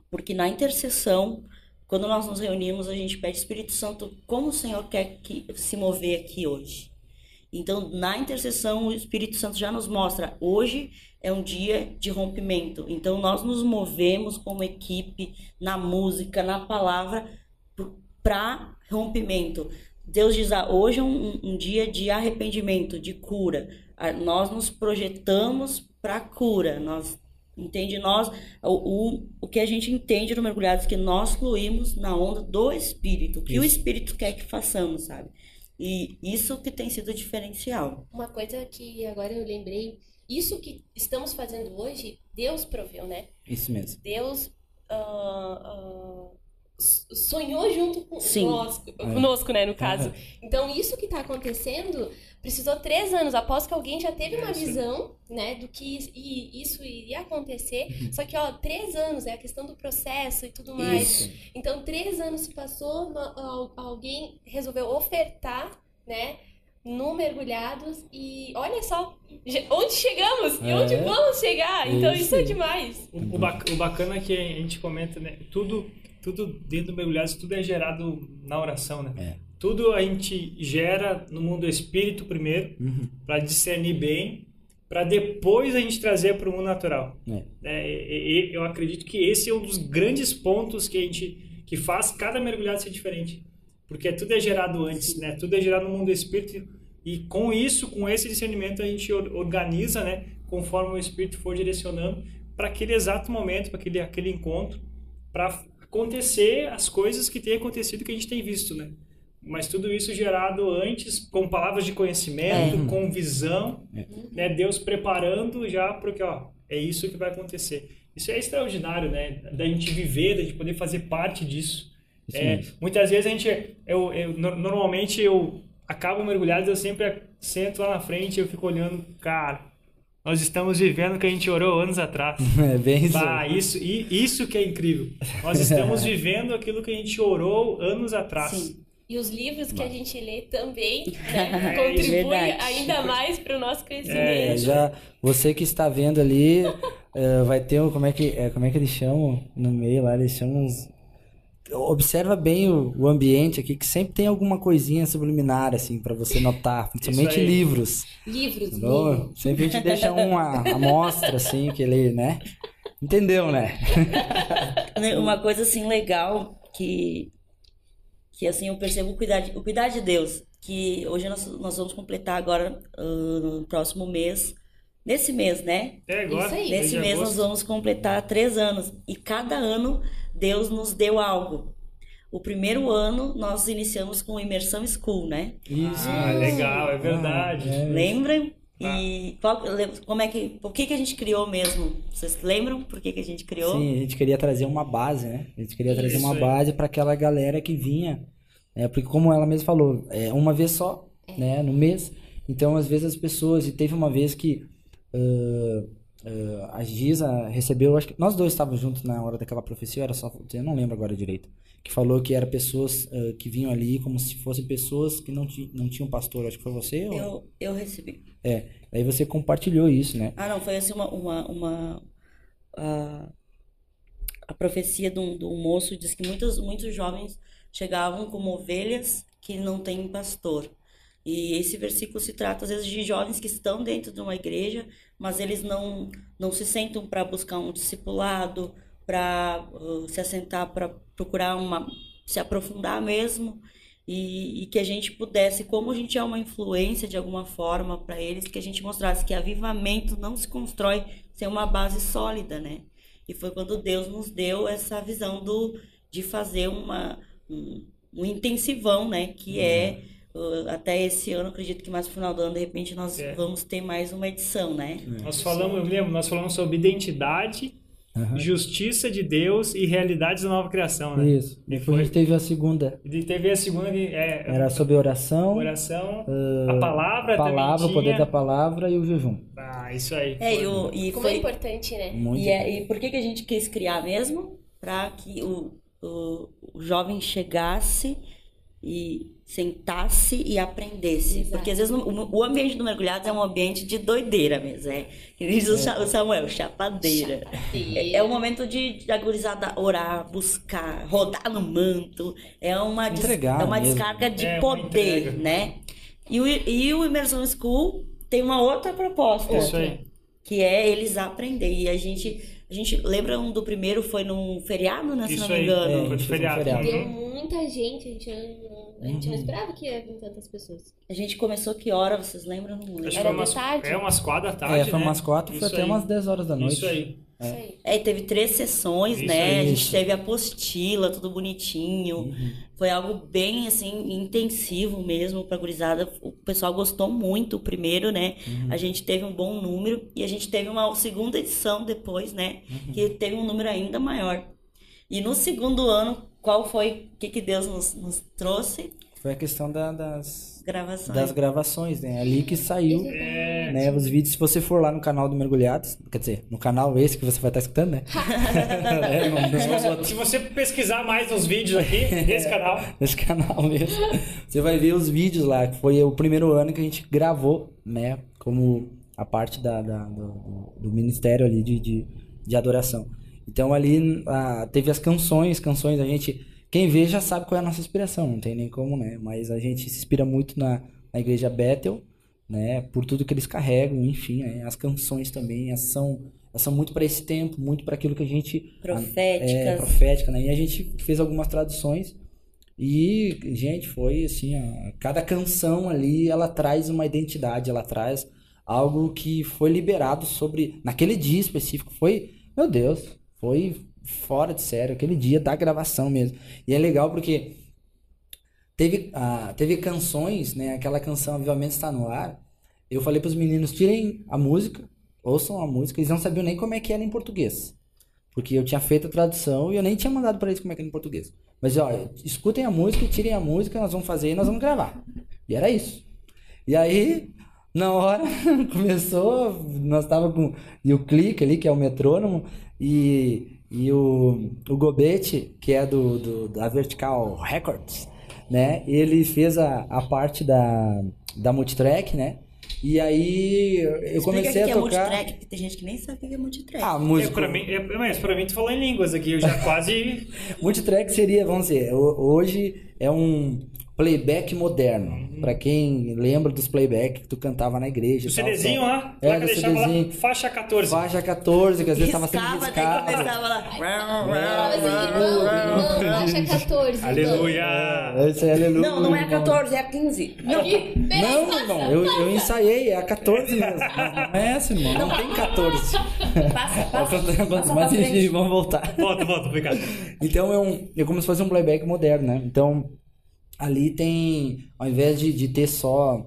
Porque na intercessão, quando nós nos reunimos, a gente pede Espírito Santo, como o Senhor quer que se mover aqui hoje. Então, na intercessão, o Espírito Santo já nos mostra, hoje é um dia de rompimento. Então, nós nos movemos como equipe na música, na palavra, para rompimento. Deus diz, ah, hoje é um, um dia de arrependimento, de cura. Ah, Nós nos projetamos para cura. Nós entende nós o, o, o que a gente entende no mergulhados é que nós fluímos na onda do Espírito, o que o Isso. Espírito quer que façamos, sabe? E isso que tem sido diferencial. Uma coisa que agora eu lembrei, isso que estamos fazendo hoje, Deus proveu, né? Isso mesmo. Deus ah, s- sonhou junto com Sim. nós, conosco, né, no caso. Aham. Então, isso que está acontecendo precisou três anos após que alguém já teve uma É, visão, né, do que isso iria acontecer. Uhum. Só que, ó, três anos é a questão do processo e tudo mais. Isso. Então, três anos se passou, alguém resolveu ofertar, né, no Mergulhados e olha só onde chegamos e É. onde vamos chegar. Então, Isso. isso é demais. O, o bacana é que a gente comenta, né? Tudo, tudo dentro do mergulhados, tudo é gerado na oração, né? É. Tudo a gente gera no mundo do espírito primeiro, Uhum. para discernir bem, para depois a gente trazer para o mundo natural. É. É, e- e- eu acredito que esse é um dos grandes pontos que a gente que faz cada mergulhado ser diferente, porque tudo é gerado antes, né? Tudo é gerado no mundo do espírito e com isso, com esse discernimento a gente or- organiza, né? Conforme o espírito for direcionando para aquele exato momento, para aquele aquele encontro, para acontecer as coisas que têm acontecido que a gente tem visto, né? Mas tudo isso gerado antes com palavras de conhecimento, com visão, né? Deus preparando já para que, ó, é isso que vai acontecer. Isso é extraordinário, né? Da gente viver, da gente poder fazer parte disso. Isso É, muitas vezes a gente, eu, eu- no- normalmente eu acabo mergulhado, eu sempre sento lá na frente e eu fico olhando, cara, nós estamos vivendo o que a gente orou anos atrás. É bem isso. Bah, isso, e- isso que é incrível. Nós estamos vivendo aquilo que a gente orou anos atrás. Sim. E os livros que a gente lê também né, É, contribuem verdade. ainda mais para o nosso É, crescimento. já você que está vendo ali eh, vai ter um, como é que é, como é que eles chamam no meio lá eles chamam uns observa bem o, o ambiente aqui que sempre tem alguma coisinha subliminar assim para você notar principalmente livros. Livros, livros. sempre a gente deixa uma amostra assim que ele né? Entendeu né? Uma coisa assim legal que que assim eu percebo o cuidar de, o cuidar de Deus, que hoje nós, nós vamos completar agora ah, no próximo mês, nesse mês, né? É agora. Isso aí. Nesse mês nós vamos completar três anos e cada ano Deus nos deu algo. O primeiro ano nós iniciamos com Imersão School, né? isso Ah, legal, é verdade. Ah, é. Lembram? Tá. E qual, como é que, por que que a gente criou mesmo? Vocês lembram por que que a gente criou? Sim, a gente queria trazer uma base, né? A gente queria trazer Isso uma aí. base para aquela galera que vinha, né? Porque como ela mesma falou, é uma vez só, né? No mês. Então, às vezes as pessoas, e teve uma vez que ah, ah, a Giza recebeu, acho que nós dois estávamos juntos na hora daquela profecia, era só, eu não lembro agora direito. que falou que eram pessoas ah, que vinham ali como se fossem pessoas que não, ti, não tinham pastor. Acho que foi você? ou- Eu, eu recebi. É. Aí você compartilhou isso, né? Ah, não, foi assim uma, uma, uma a, a profecia de um, de um moço diz que muitos, muitos jovens chegavam como ovelhas que não têm pastor. E esse versículo se trata às vezes de jovens que estão dentro de uma igreja, mas eles não, não se sentam para buscar um discipulado, para se assentar, para procurar uma, se aprofundar mesmo. E, e que a gente pudesse, como a gente é uma influência de alguma forma para eles, que a gente mostrasse que avivamento não se constrói sem uma base sólida, né? E foi quando Deus nos deu essa visão do, de fazer uma, um, um intensivão, né? Que é, uh, até esse ano, acredito que mais no final do ano, de repente, nós É. vamos ter mais uma edição, né? Nós falamos, eu lembro, nós falamos sobre identidade, Aham. justiça de Deus e realidades da nova criação, né? Isso. Depois gente teve a segunda. E teve a segunda que é Era sobre oração, oração, ah, a palavra, palavra, o poder da palavra e o jejum. Ah, isso aí. É, foi. e, o, e Como é foi, importante, né? Muito E, é, e por que, que a gente quis criar mesmo? Para que o, o, o jovem chegasse e sentasse e aprendesse. Exato. Porque às vezes o, o ambiente do mergulhado é um ambiente de doideira mesmo. É, que diz o Sa- o Samuel, chapadeira. É, é o momento de, de a gurizada orar, buscar, rodar no manto. É uma, des- é uma mesmo. descarga de É, poder, né? E o, e o Immersion School tem uma outra proposta Isso aí. que é eles aprender. E a gente, a gente lembra um do primeiro foi num feriado, né, se Isso não me engano. É. Foi de Foi um feriado. feriado. Deu Uhum. muita gente, a gente, não- a gente não esperava que ia vir tantas pessoas. A gente começou que hora, vocês lembram? Não lembro. Era umas, tarde? É umas quatro da tarde, é, foi né? umas quatro, foi Isso até aí. umas 10 horas da noite. Isso aí. É, e teve três sessões, Isso né? aí. A gente Isso. teve apostila, tudo bonitinho. Uhum. Foi algo bem, assim, intensivo mesmo pra gurizada. O pessoal gostou muito, o primeiro, né? Uhum. A gente teve um bom número. E a gente teve uma segunda edição depois, né? Uhum. Que teve um número ainda maior. E no segundo ano, qual foi, o que, que Deus nos, nos trouxe? Foi a questão da- das, Gravações. das gravações, né? Ali que saiu, É, né? Os vídeos, se você for lá no canal do Mergulhados, quer dizer, no canal esse que você vai estar escutando, né? É, não- não- Se você, se você pesquisar mais nos vídeos aqui desse canal, nesse canal mesmo. Você vai ver os vídeos lá, que foi o primeiro ano que a gente gravou, né? Como a parte da, da- do, do ministério ali de, de, de adoração. Então ali ah, teve as canções, canções, a gente. Quem vê já sabe qual é a nossa inspiração, não tem nem como, né? Mas a gente se inspira muito na, na igreja Bethel, né? Por tudo que eles carregam, enfim, né? as canções também, elas são, elas são muito para esse tempo, muito para aquilo que a gente Proféticas. é, profética, né? E a gente fez algumas traduções e, gente, foi assim, ó, cada canção ali, ela traz uma identidade, ela traz algo que foi liberado sobre, naquele dia específico, foi, meu Deus, foi fora de sério, aquele dia da gravação mesmo. E é legal porque teve, ah, teve canções, né? Aquela canção Avivamento está no ar. Eu falei para os meninos, tirem a música, ouçam a música, eles não sabiam nem como é que era em português. Porque eu tinha feito a tradução e eu nem tinha mandado para eles como é que era em português. Mas, ó, escutem a música, tirem a música, nós vamos fazer e nós vamos gravar. E era isso. E aí, na hora, começou, nós tava com... E o clique ali, que é o metrônomo, e, e o, o Gobete, que é do, do- da Vertical Records, né? Ele fez a, a parte da, da multitrack, né? E aí eu Explica comecei o que a é tocar... multitrack, porque tem gente que nem sabe o que é multitrack. Ah, é, músico. pra mim, é, mas pra mim tu falou em línguas aqui, eu já quase. Multitrack seria, vamos dizer, ho- hoje é um playback moderno. Pra quem lembra dos playback que tu cantava na igreja. O tal, CDzinho lá, É, lá que lá, CDzinho. faixa 14. Faixa 14, que às vezes tava sendo Riscava, riscado. começava lá. Faixa 14. irmão. Aleluia! É, Isso aí, aleluia. Não, não é a 14, é a 15. Não, Não, irmão, eu, eu ensaiei, é a 14 mesmo. Mas Não é essa, irmão, não tem 14. passa, passa. Passa gente frente. vamos voltar. Volta, volta, obrigado. Então é um, é como se fosse um playback moderno, né? Então ali tem, ao invés de, de ter só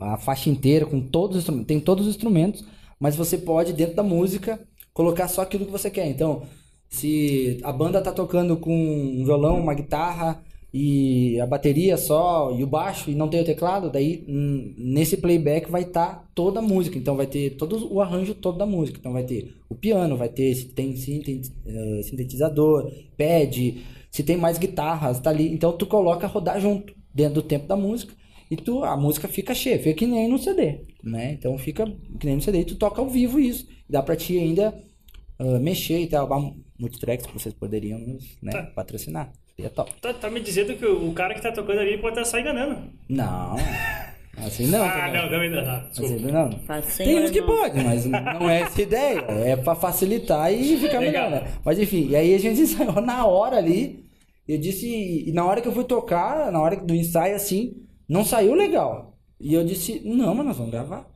a faixa inteira com todos os instrumentos, tem todos os instrumentos, mas você pode dentro da música colocar só aquilo que você quer. Então, se a banda tá tocando com um violão, uma guitarra, e a bateria só e o baixo e não tem o teclado, daí hum, nesse playback vai estar toda a música, então vai ter todo o arranjo todo da música, então vai ter o piano, vai ter se tem eh, sintetizador, pad, se tem mais guitarras, tá ali, então tu coloca rodar junto dentro do tempo da música e tu a música fica cheia, fica que nem no CD, né? Então fica que nem no CD e tu toca ao vivo isso, dá pra ti ainda ah, mexer e tal, multitracks que vocês poderiam né, Tá. Seria top. Tá, tá me dizendo que o cara que tá tocando ali pode estar só enganando. Não. Assim não. ah, também. não, também não. Ah, Assim não. Tem uns que pode, mas não é essa ideia. É pra facilitar e ficar Legal. melhor, né? Mas enfim, e aí a gente ensaiou na hora ali. Eu disse, e na hora que eu fui tocar, na hora do ensaio, assim, não saiu legal. E eu disse, não, mas nós vamos gravar.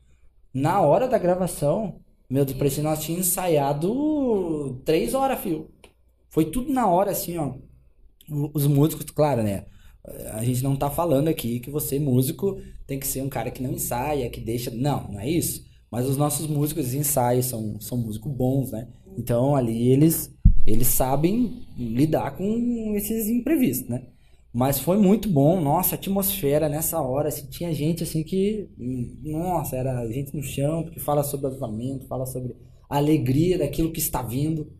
Na hora da gravação, meu Deus, parecia que nós tínhamos ensaiado três horas, fio. Foi tudo na hora, assim, ó. Os músicos, claro, né? A gente não tá falando aqui que você, músico, tem que ser um cara que não ensaia, que deixa. Não, não é isso. Mas os nossos músicos de ensaio são, são músicos bons, né? Então ali eles, eles sabem lidar com esses imprevistos, né? Mas foi muito bom, nossa, a atmosfera nessa hora, assim, tinha gente assim que, nossa, era gente no chão, porque fala sobre avivamento, fala sobre a alegria daquilo que está vindo,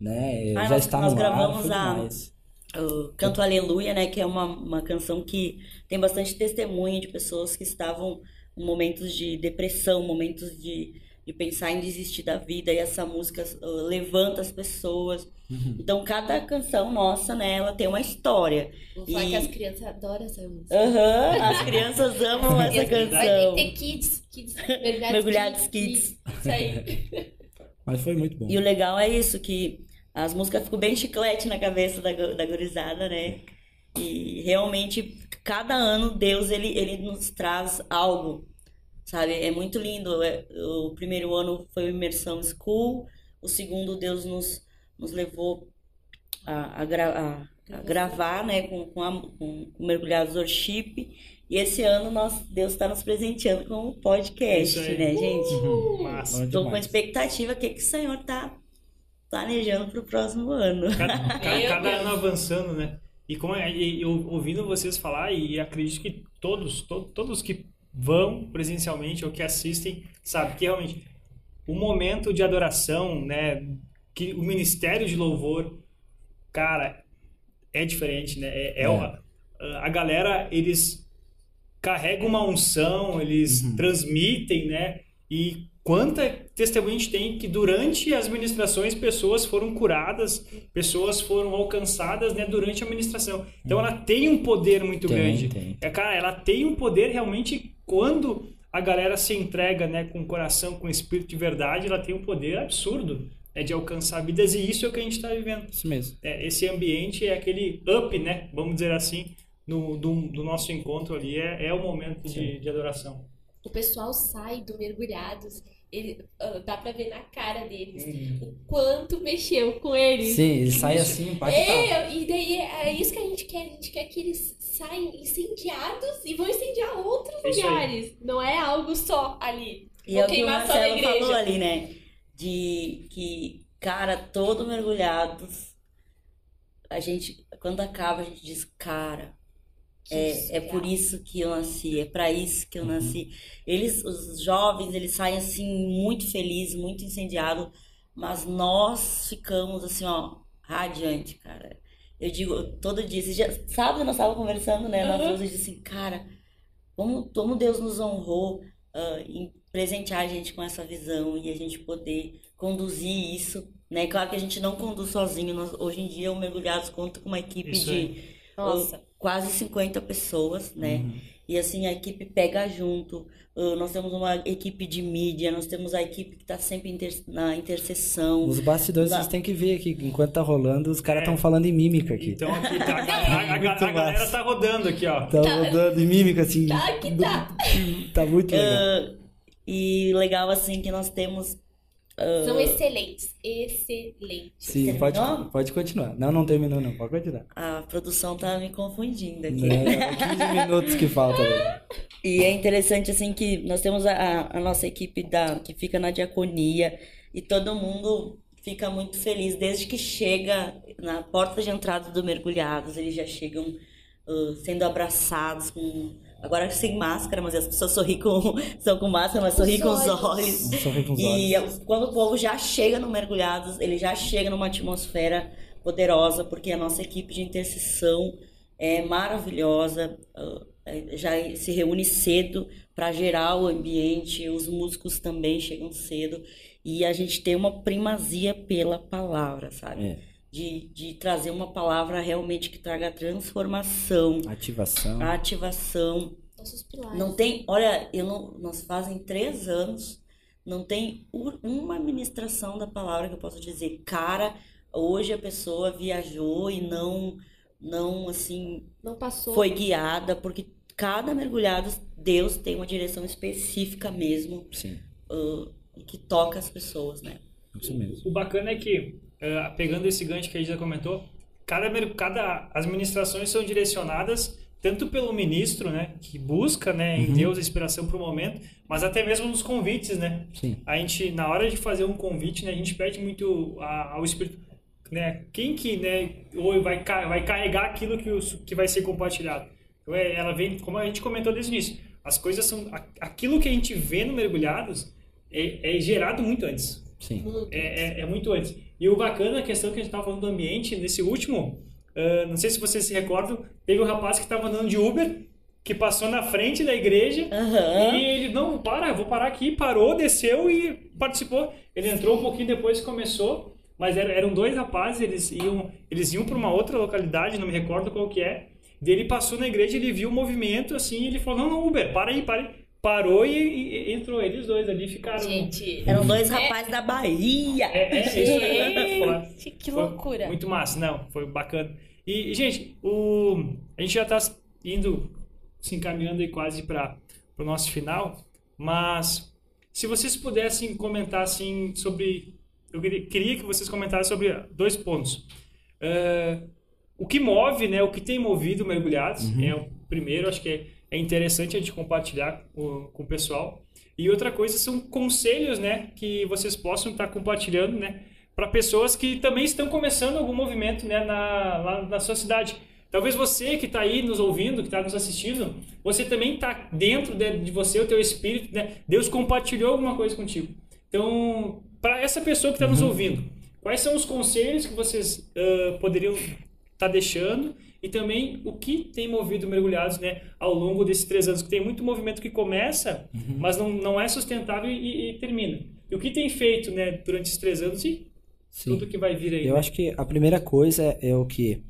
né? Já nós- está nós no ar, gravamos a- demais. O Canto Aleluia, né, que é uma, uma canção que tem bastante testemunho de pessoas que estavam em momentos de depressão, momentos de, de pensar em desistir da vida, e essa música uh, levanta as pessoas. Uhum. Então, cada canção nossa, né, ela tem uma história. Vou falar E- que as crianças adoram essa música. Aham, as crianças amam essa Vai canção. ter kids, kids mergulhados, Mergulhados kids. Isso aí. Mas foi muito bom. E o legal é isso, que as músicas ficam bem chiclete na cabeça da, da gurizada, né? E realmente, cada ano, Deus, ele, ele nos traz algo, sabe? É muito lindo. É, O primeiro ano foi o Imersão School, o segundo, Deus nos, nos levou a, a, gra- a- a gravar, né? Com, com, a, com, com Mergulhados Worship. E esse ano, nós, Deus está nos presenteando com o podcast, Isso aí. né, gente? Massa. Bom Estou com expectativa, o que, que o senhor tá planejando pro próximo ano? Cada, cada- ano avançando, né? E, como, é- e eu ouvindo vocês falar, e acredito que todos, to- todos que vão presencialmente ou que assistem, sabe que realmente o momento de adoração, né? Que o ministério de louvor, cara, é diferente, né? É, é É. uma- a galera, eles carregam uma unção, eles transmitem, né? E quanta testemunha a gente tem que durante as ministrações pessoas foram curadas, pessoas foram alcançadas, né, durante a ministração. Então ela tem um poder muito Tem, grande. tem. É, cara, ela tem um poder realmente quando a galera se entrega, né, com o coração, com o espírito de verdade, ela tem um poder absurdo, né, de alcançar vidas e isso é o que a gente está vivendo. Isso mesmo. É, esse ambiente é aquele up, né? Vamos dizer assim, no, do, do nosso encontro ali. É, é o momento de, de adoração. O pessoal sai do mergulhados, ele, ah, dá pra ver na cara deles Uhum. o quanto mexeu com eles. Sim, ele sai assim, impactado. É, e daí é isso que a gente quer. A gente quer que eles saiam incendiados e vão incendiar outros isso aí. lugares. Não é algo só ali. E é o que o Marcelo falou ali, né? De que, cara, todo mergulhados, a gente, quando acaba, a gente diz, cara, é, é por isso que eu nasci, é pra isso que eu nasci. Eles, os jovens, eles saem assim, muito felizes, muito incendiados, mas nós ficamos assim, ó, radiante, cara. Eu digo, todo dia, esses dias, sábado nós estávamos conversando, né? Nós Uhum. duas, assim, cara, como, como Deus nos honrou ah, em presentear a gente com essa visão e a gente poder conduzir isso, né? Claro que a gente não conduz sozinho, nós, hoje em dia o Mergulhados conta com uma equipe Isso de Nossa. Quase 50 pessoas, né? E assim, a equipe pega junto. Nós temos uma equipe de mídia, nós temos a equipe que está sempre inter- na interseção. Os bastidores Lá- vocês têm que ver aqui. Enquanto tá rolando, os caras É. estão falando em mímica aqui. Então aqui tá, a, a- a- a Muito galera massa. tá rodando aqui, ó. Tá rodando em mímica assim. Tá que tá. Tá muito legal. Ah, e legal, assim, que nós temos. Ah, São excelentes. Excelentes. Sim, pode, terminou? pode continuar. Não, não terminou não. Pode continuar. a produção tá me confundindo aqui. Não, é 15 minutos que falta. né? E é interessante assim que nós temos a- a, a nossa equipe da, que fica na diaconia e todo mundo fica muito feliz desde que chega na porta de entrada do Mergulhados, eles já chegam uh, sendo abraçados com agora sem máscara, mas as pessoas sorriem com são com máscara, mas sorriem com os olhos. Sorri com os E olhos. quando o povo já chega no Mergulhados, ele já chega numa atmosfera poderosa, porque a nossa equipe de intercessão é maravilhosa, ah, é, já se reúne cedo para gerar o ambiente, os músicos também chegam cedo, e a gente tem uma primazia pela palavra, sabe? É. De, de trazer uma palavra realmente que traga transformação, Ativação. ativação, Nossos pilares. não tem, olha, eu não, nós fazem três anos, não tem uma ministração da palavra que eu possa dizer, cara, hoje a pessoa viajou e não, não assim, Não passou. foi guiada, porque cada mergulhado, Deus tem uma direção específica mesmo, Sim, ah, que toca as pessoas, né? isso mesmo. O bacana é que, eh, pegando esse gancho que a gente já comentou, cada, cada as ministrações são direcionadas tanto pelo ministro, né, que busca, né, em Deus a inspiração para o momento, mas até mesmo nos convites, né? Sim. A gente, na hora de fazer um convite, né, a gente pede muito a- ao Espírito, né, quem que, né, ou vai, vai carregar aquilo que, que vai ser compartilhado. Então, é, ela vem, como a gente comentou desde o início, as coisas são, aquilo que a gente vê no Mergulhados é, é gerado muito antes. Sim. É, é, é muito antes. E o bacana, a questão que a gente estava falando do ambiente, nesse último, ah, não sei se vocês se recordam, teve um rapaz que estava andando de Uber, que passou na frente da igreja, Aham. e ele, não, para, vou parar aqui, parou, desceu e participou. Ele entrou um pouquinho depois que começou, mas era- eram dois rapazes, eles iam, eles iam para uma outra localidade, não me recordo qual que é. Daí ele passou na igreja, ele viu o movimento assim, ele falou: Não, não, Uber, para aí, para aí. Parou e, e- entrou. Eles dois ali ficaram. Gente. Eram dois rapazes da Bahia. É, é, isso aí. Foi- Gente, que foi loucura. Muito massa, não, foi bacana. E, e, gente, o, a gente já está indo, se encaminhando aí quase para o nosso final, mas se vocês pudessem comentar assim sobre. Eu queria, que vocês comentassem sobre dois pontos. Eh, o que move, né? O que tem movido mergulhados é o primeiro, acho que é, é interessante a gente compartilhar com, com o pessoal. E outra coisa são conselhos, né? Que vocês possam estar compartilhando, né? Para pessoas que também estão começando algum movimento, né? Na, lá na sua cidade. Talvez você que está aí nos ouvindo, que está nos assistindo, você também está dentro de, de você, o teu espírito, né? Deus compartilhou alguma coisa contigo. Então, para essa pessoa que está nos ouvindo, quais são os conselhos que vocês ah, poderiam estar deixando e também o que tem movido mergulhados né, ao longo desses três anos? Que tem muito movimento que começa, mas não, não é sustentável e, e termina. E o que tem feito né, durante esses três anos e Sim. tudo que vai vir aí? Eu né? acho que a primeira coisa é o que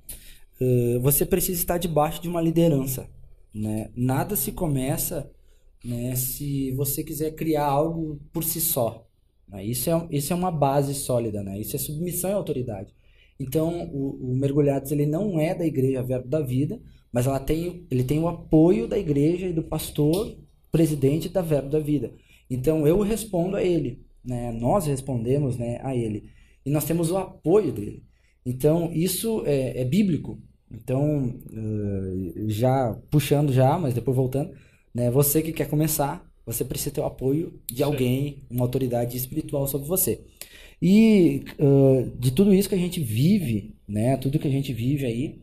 você precisa estar debaixo de uma liderança, né? Nada se começa, né, se você quiser criar algo por si só, né? Isso é, isso é uma base sólida, né? Isso é submissão à autoridade. Então, o, o Mergulhados ele não é da igreja Verbo da Vida, mas ela tem, ele tem o apoio da igreja e do pastor presidente da Verbo da Vida. Então, eu respondo a ele, né? Nós respondemos, né, a ele. E nós temos o apoio dele. Então, isso é, é bíblico. Então, eh, já puxando já, mas depois voltando, né? Você que quer começar, você precisa ter o apoio de alguém, uma autoridade espiritual sobre você. E eh, de tudo isso que a gente vive, né? Tudo que a gente vive aí,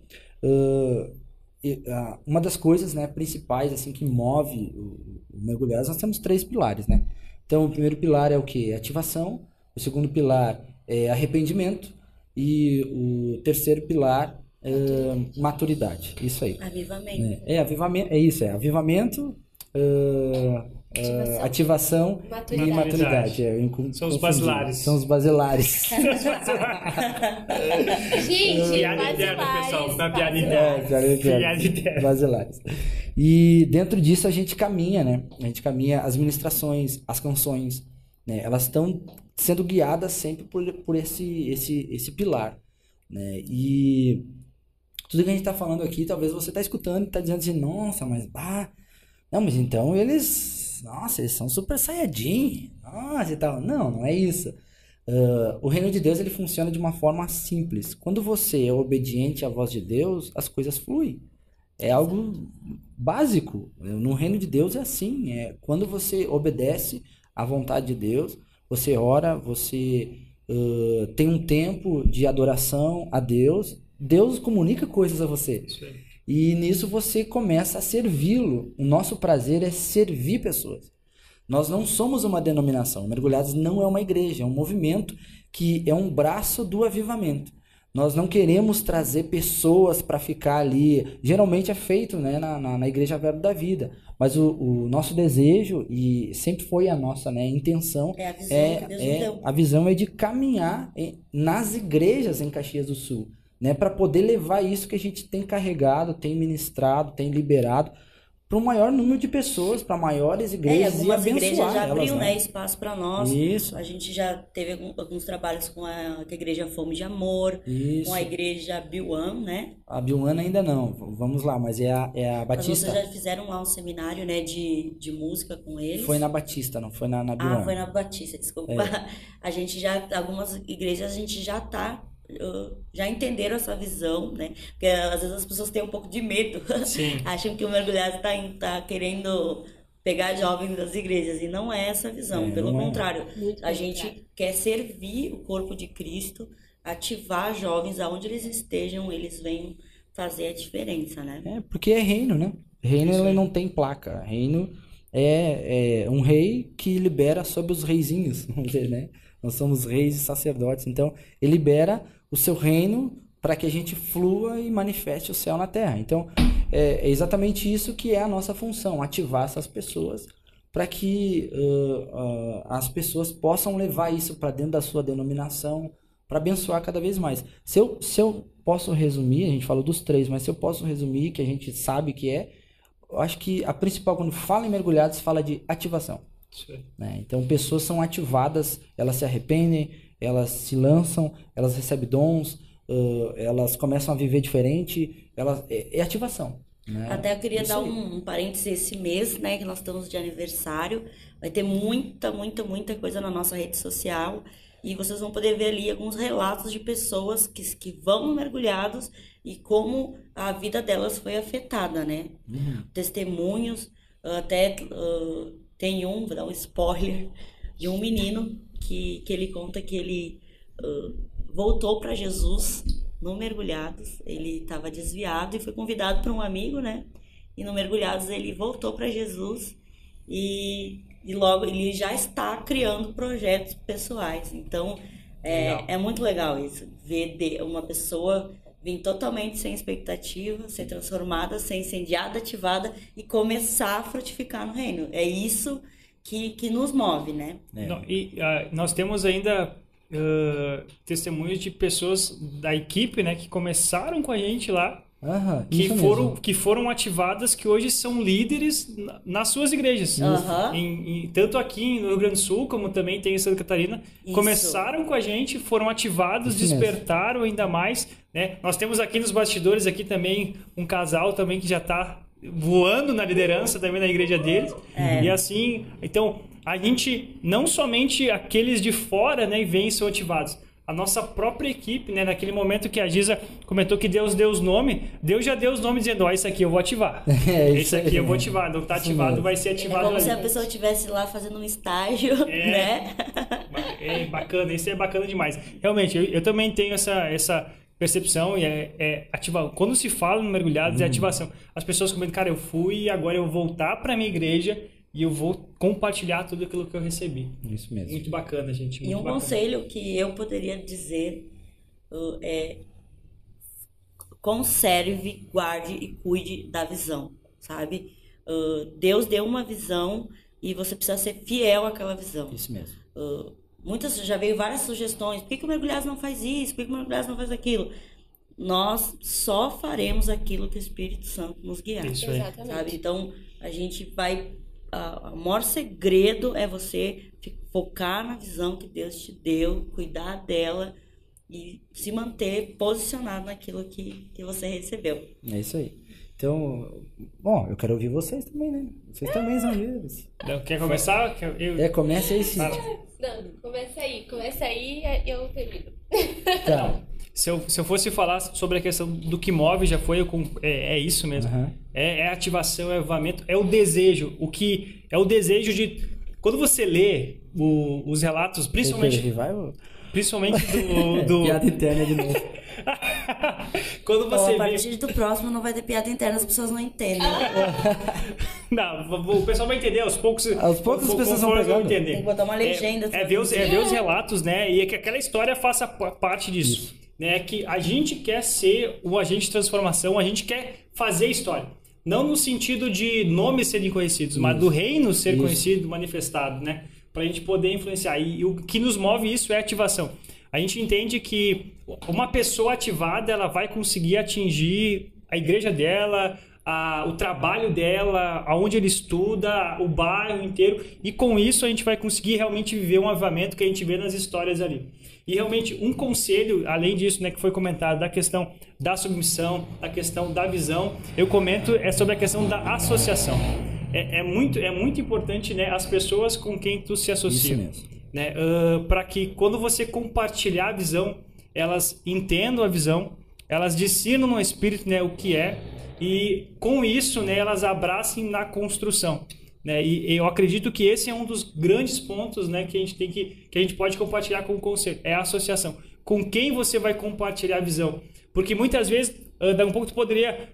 ah, uma das coisas, né, principais assim que move o, o mergulhados, nós temos três pilares, né? Então, o primeiro pilar é o que? Ativação. O segundo pilar é arrependimento. E o terceiro pilar é maturidade. Isso aí. Avivamento. né? É, avivamento. É isso, é avivamento, ah, ah, Ativação. ativação e Maturidade. maturidade. É, incu- São os basilares. São os basilares. Gente, Piada interna, basilares, pessoal. Uma piada. É. Piada interna. Basilares. E dentro disso a gente caminha, né? A gente caminha as ministrações, as canções, né? Elas estão sendo guiadas sempre por, por esse, esse, esse pilar, né? E tudo que a gente está falando aqui, talvez você está escutando e está dizendo assim, nossa, mas ah, não, mas então eles, nossa, eles são super saiyajin, nossa e tal. Não, não é isso. Ah, o reino de Deus ele funciona de uma forma simples. Quando você é obediente à voz de Deus, as coisas fluem. É algo básico. No reino de Deus é assim. É quando você obedece à vontade de Deus, você ora, você ah, tem um tempo de adoração a Deus. Deus comunica coisas a você. Isso aí. E nisso você começa a servi-lo. O nosso prazer é servir pessoas. Nós não somos uma denominação. Mergulhados não é uma igreja, é um movimento que é um braço do avivamento. Nós não queremos trazer pessoas para ficar ali. Geralmente é feito né, na, na, na Igreja Verbo da Vida. Mas o, o, nosso desejo, e sempre foi a nossa né, intenção, é a visão, é, é, a visão é de caminhar nas igrejas em Caxias do Sul. Né, para poder levar isso que a gente tem carregado, tem ministrado, tem liberado para um maior número de pessoas, para maiores É, igrejas e algumas igrejas já abriu né? né, espaço para nós. Isso, A gente já teve alguns trabalhos com a, com a igreja Fome de Amor, isso. com a igreja Biuan, né? A Biuana ainda não, vamos lá, mas é a, é a Mas Batista. vocês já fizeram lá um seminário, né, de, de música com eles. Foi na Batista, não foi na, na Ah, Biuana. foi na Batista, desculpa. É. A gente já, algumas igrejas a gente já tá, já entenderam essa visão, né? Porque às vezes as pessoas têm um pouco de medo. Sim. Acham que o mergulhado tá, em- tá querendo pegar jovens das igrejas. E não é essa visão, É, pelo é. contrário. Muito A gente quer servir o corpo de Cristo, ativar jovens aonde eles estejam, eles venham fazer a diferença, né? É, porque é reino, né? Reino ele não tem placa. Reino é, é um rei que libera sobre os reizinhos, vamos dizer, né? Nós somos reis e sacerdotes, então ele libera o seu reino para que a gente flua e manifeste o céu na terra. Então é, é exatamente isso que é a nossa função, ativar essas pessoas para que ãh, ãh, as pessoas possam levar isso para dentro da sua denominação, para abençoar cada vez mais. Se eu, se eu posso resumir, a gente falou dos três, mas se eu posso resumir, que a gente sabe que é, eu acho que a principal, quando fala em mergulhados, fala de ativação. Né? Então, pessoas são ativadas, elas se arrependem, elas se lançam, elas recebem dons, ãh, elas começam a viver diferente, elas, é, é ativação. né? Até eu queria Isso dar um, um parêntese esse mês, né, que nós estamos de aniversário. Vai ter muita, muita, muita coisa na nossa rede social. E vocês vão poder ver ali alguns relatos de pessoas que, que vão mergulhados e como a vida delas foi afetada, né? Uhum. Testemunhos, até ah, tem um, vou dar um spoiler, de um menino que, que ele conta que ele ah, voltou para Jesus no Mergulhados. Ele estava desviado e foi convidado por um amigo, né? E no Mergulhados ele voltou para Jesus e, e logo ele já está criando projetos pessoais. Então é, é muito legal isso, ver de- uma pessoa vir totalmente sem expectativa, ser transformada, ser incendiada, ativada e começar a frutificar no reino. É isso que, que nos move, né? É. Não, e ah, nós temos ainda ah, testemunhos de pessoas da equipe, né, que começaram com a gente lá, Aham, que foram, mesmo. que foram ativadas, que hoje são líderes na- nas suas igrejas. Em- em- tanto aqui no Rio Grande do Sul, como também tem em Santa Catarina. Isso. Começaram com a gente, foram ativados, Isso mesmo. despertaram ainda mais. Né? Nós temos aqui nos bastidores aqui também um casal também que já está voando na liderança também na igreja deles. É. E assim, então, a gente, não somente aqueles de fora, né, vêm e são ativados. A nossa própria equipe, né, naquele momento que a Giza comentou que Deus deu os nomes, Deus já deu os nomes dizendo, ó, esse aqui eu vou ativar. É, isso esse aqui aí. eu vou ativar. Não tá Isso ativado, vai ser É ativado como ali. se a pessoa estivesse lá fazendo um estágio, É. né? É bacana, isso é bacana demais. Realmente, eu, eu também tenho essa, essa percepção e é, é ativar. Quando se fala no mergulhados, é Uhum. ativação. As pessoas comentam, cara, eu fui e agora eu vou voltar para minha igreja e eu vou compartilhar tudo aquilo que eu recebi. Isso mesmo. Muito bacana, gente. E Muito um bacana. conselho que eu poderia dizer uh, é conserve, guarde e cuide da visão, sabe? Uh, Deus deu uma visão e você precisa ser fiel àquela visão. Isso mesmo. Muitas já veio várias sugestões. Por que, que o mergulhado não faz isso? Por que, que o mergulhado não faz aquilo? Nós só faremos aquilo que o Espírito Santo nos guiar. Isso aí. Sabe? Exatamente. Então, a gente vai. A, a maior segredo é você focar na visão que Deus te deu, cuidar dela e se manter posicionado naquilo que, que você recebeu. É isso aí. Então, bom, eu quero ouvir vocês também, né? Vocês também são líderes. Então, Quer começar? Quer- Eu... É, comece aí, sim. Não, começa aí, começa aí e eu termino. Tá. Se eu, se eu fosse falar sobre a questão do que move, já foi, eu com- é, é isso mesmo. Aham. É, é ativação, é avivamento, é o desejo. O que é o desejo de. Quando você lê o- os relatos, Principalmente... principalmente, Revival? principalmente do, do, Piada interna de novo. Quando você a vê. partir do próximo não vai ter piada interna, as pessoas não entendem. Não, o pessoal vai entender aos poucos. Aos poucos as pessoas vão entender. Tem que botar uma legenda. É, é, ver os, é ver os relatos, né? E é que aquela história faça parte disso. Né? Que a gente quer ser o agente de transformação, a gente quer fazer história. Não no sentido de nomes serem conhecidos, mas do reino ser Isso. conhecido, manifestado, né? Pra gente poder influenciar. E, o que nos move isso é ativação. A gente entende que uma pessoa ativada, ela vai conseguir atingir a igreja dela, a- o trabalho dela, aonde ele estuda, o bairro inteiro. E com isso a gente vai conseguir realmente viver um avivamento que a gente vê nas histórias ali. E realmente um conselho, além disso, né, que foi comentado da questão da submissão, da questão da visão, eu comento é sobre a questão da associação. É, é muito, é muito importante, né, as pessoas com quem tu se associa Isso mesmo. né? para que quando você compartilhar a visão, elas entendam a visão, elas discernam no espírito, né, o que é e com isso, né, elas abracem na construção, né? E, e eu acredito que esse é um dos grandes pontos, né, que a gente tem que que a gente pode compartilhar com o conselho, é a associação. Com quem você vai compartilhar a visão? Porque muitas vezes a um pouco tu poderia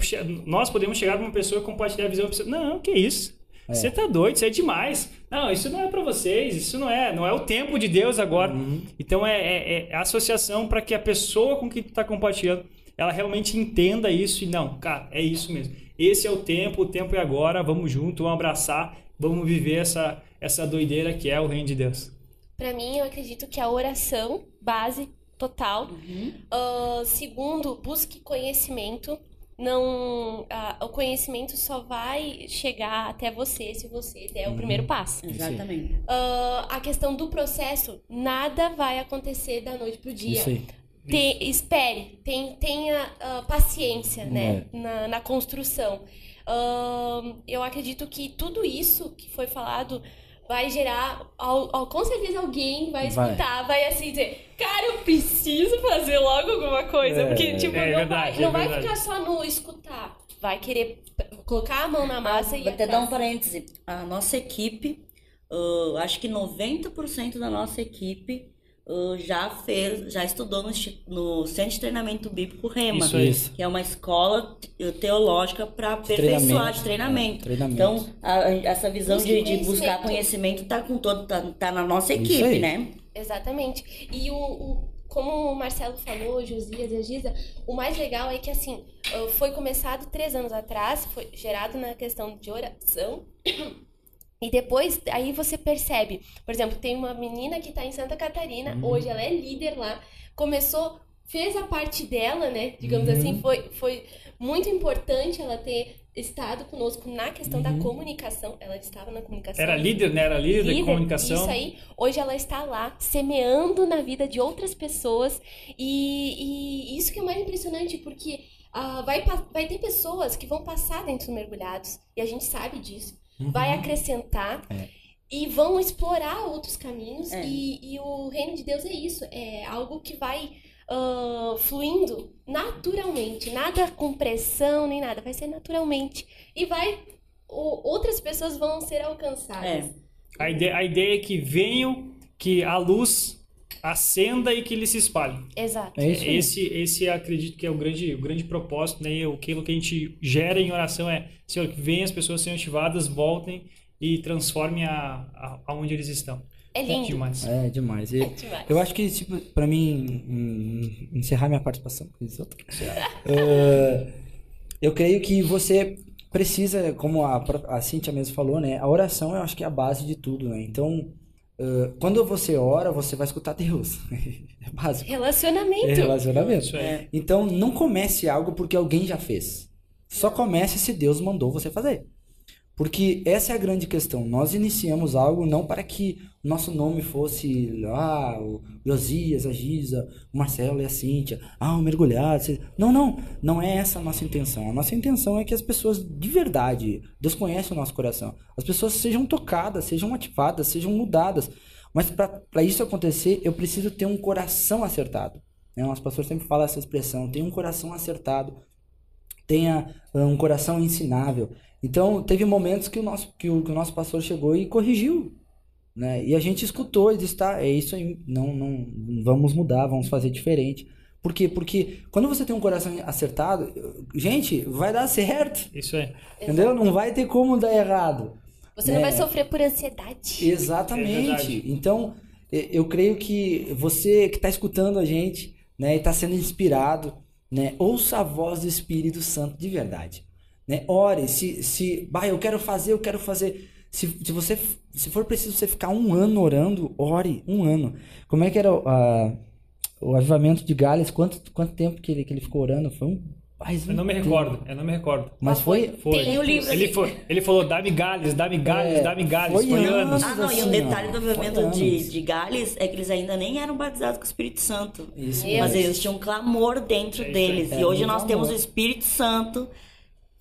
che- nós podemos chegar para uma pessoa e compartilhar a visão, não, que isso? Você tá doido, isso é demais. Não, isso não é para vocês, isso não é, não é o tempo de Deus agora. Então é, é, é a associação para que a pessoa com quem tu tá compartilhando, ela realmente entenda isso e não, cara, é isso mesmo. Esse é o tempo, o tempo é agora, vamos junto, vamos abraçar, vamos viver essa essa doideira que é o reino de Deus. Pra mim, eu acredito que a oração, base total. Ah, segundo, busque conhecimento. Não, ah, o conhecimento só vai chegar até você se você der o primeiro passo. Exatamente. Ah, a questão do processo, nada vai acontecer da noite pro dia. Isso aí. Te- espere, tem- tenha ah, paciência né, na, na construção. Ahn, eu acredito que tudo isso que foi falado vai gerar, al- al- com certeza alguém vai Vai. escutar, vai, assim dizer, cara, eu preciso fazer logo alguma coisa, É. porque tipo, É não, verdade, vai, não é vai ficar só no escutar, vai querer colocar a mão na massa e Vou até dar um parêntese. A nossa equipe, ah, acho que 90% da nossa equipe já fez, já estudou no, no Centro de Treinamento Bíblico Rema, Isso aí. que é uma escola te- teológica para aperfeiçoar Treinamento. de treinamento. É, treinamento. Então, a- a- essa visão de, de buscar conhecimento. conhecimento tá com todo, tá, tá na nossa Isso equipe, né? Exatamente. E o, o- como o Marcelo falou, Josias e a Giza, o mais legal é que assim, foi começado três anos atrás, foi gerado na questão de oração. E depois, aí você percebe, por exemplo, tem uma menina que está em Santa Catarina, hoje ela é líder lá, começou, fez a parte dela, né? Digamos assim, foi, foi muito importante ela ter estado conosco na questão da comunicação. Ela estava na comunicação. Era líder, né? Era líder, de comunicação. Isso aí. Hoje ela está lá, semeando na vida de outras pessoas. E, e isso que é mais impressionante, porque ah, vai, vai ter pessoas que vão passar dentro dos mergulhados. E a gente sabe disso. Vai acrescentar. É. E vão explorar outros caminhos. É. E, e o reino de Deus é isso. É algo que vai ah, fluindo naturalmente. Nada com pressão nem nada. Vai ser naturalmente. E vai. o- outras pessoas vão ser alcançadas. É. A ideia, a ideia é que venham, que a luz acenda e que ele se espalhe. Exato. É isso aí. Esse, esse acredito que é o grande, o grande propósito, né? Aquilo que a gente gera em oração é, Senhor, que venham as pessoas sejam ativadas, voltem e transformem a, a, aonde eles estão. É lindo. Demais. É demais. E É demais. eu acho que, tipo, pra mim hum, encerrar minha participação, isso eu tô- eu creio que você precisa, como a, a Cíntia mesmo falou, né? A oração eu acho que é a base de tudo, né? Então, eh, quando você ora, você vai escutar Deus. É básico. Relacionamento. É relacionamento. Aí. Então, não comece algo porque alguém já fez. Só comece se Deus mandou você fazer. Porque essa é a grande questão. Nós iniciamos algo não para que o nosso nome fosse ah, o Josias, a Giza, o Marcelo e a Cíntia, ah, o mergulhado. Não, não. Não é essa a nossa intenção. A nossa intenção é que as pessoas de verdade, Deus conhece o nosso coração, as pessoas sejam tocadas, sejam ativadas, sejam mudadas. Mas para isso acontecer, eu preciso ter um coração acertado. Né? O nosso pastor sempre fala essa expressão: tenha um coração acertado, tenha um coração ensinável. Então, teve momentos que o nosso, que o, que o nosso pastor chegou e corrigiu. Né? E a gente escutou e disse: tá, é isso aí, não, não vamos mudar, vamos fazer diferente. Por quê? Porque quando você tem um coração acertado, gente, vai dar certo. Isso aí. Entendeu? Não vai ter como dar errado. Você não É. vai sofrer por ansiedade. É Exatamente. verdade. então, eu creio que você que está escutando a gente, né, e está sendo inspirado, né, ouça a voz do Espírito Santo de verdade, né? Ore, se se, bah, eu quero fazer, eu quero fazer. Se, se você se for preciso você ficar um ano orando, ore um ano. Como é que era ah, o avivamento de Gales? Quanto quanto tempo que ele que ele ficou orando? Foi um mais um Eu não me tempo. recordo, eu não me recordo. Mas foi Foi. Tem o livro Ele, foi, ele falou, dá-me galhos, dá-me galhos, É, dá-me galhos. foi Foi, anos. anos. Ah, não, e um assim, detalhe do avivamento foi de, de Gales é que eles ainda nem eram batizados com o Espírito Santo. Isso Mas eles tinham um clamor dentro É deles. aí. E É, hoje nós temos o. Espírito Santo.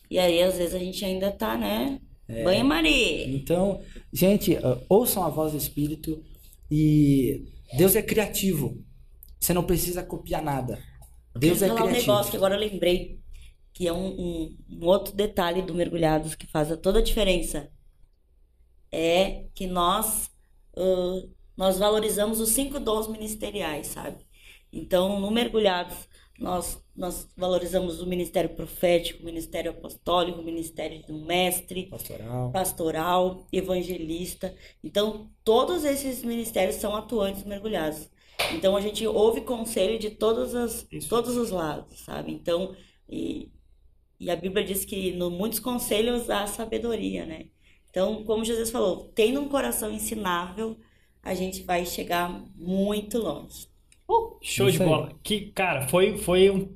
E aí, às vezes, a gente ainda tá, né? É. Banho-maria. Então, gente, uh, ouçam a voz do Espírito e Deus é criativo. Você não precisa copiar nada. Deus é falar um criativo. negócio que agora eu lembrei, que é um, um- um outro detalhe do Mergulhados que faz toda a diferença. É que nós, ah, nós valorizamos os cinco dons ministeriais, sabe? Então, no Mergulhados, nós, nós valorizamos o ministério profético, o ministério apostólico, o ministério do mestre, Pastoral. pastoral, evangelista. Então, todos esses ministérios são atuantes mergulhados. Então, a gente ouve conselho de todos, as, Isso. todos os lados, sabe? Então, e, e a Bíblia diz que no muitos conselhos há sabedoria, né? Então, como Jesus falou, tendo um coração ensinável, a gente vai chegar muito longe. Show Isso de aí. bola. Que, cara, foi, foi um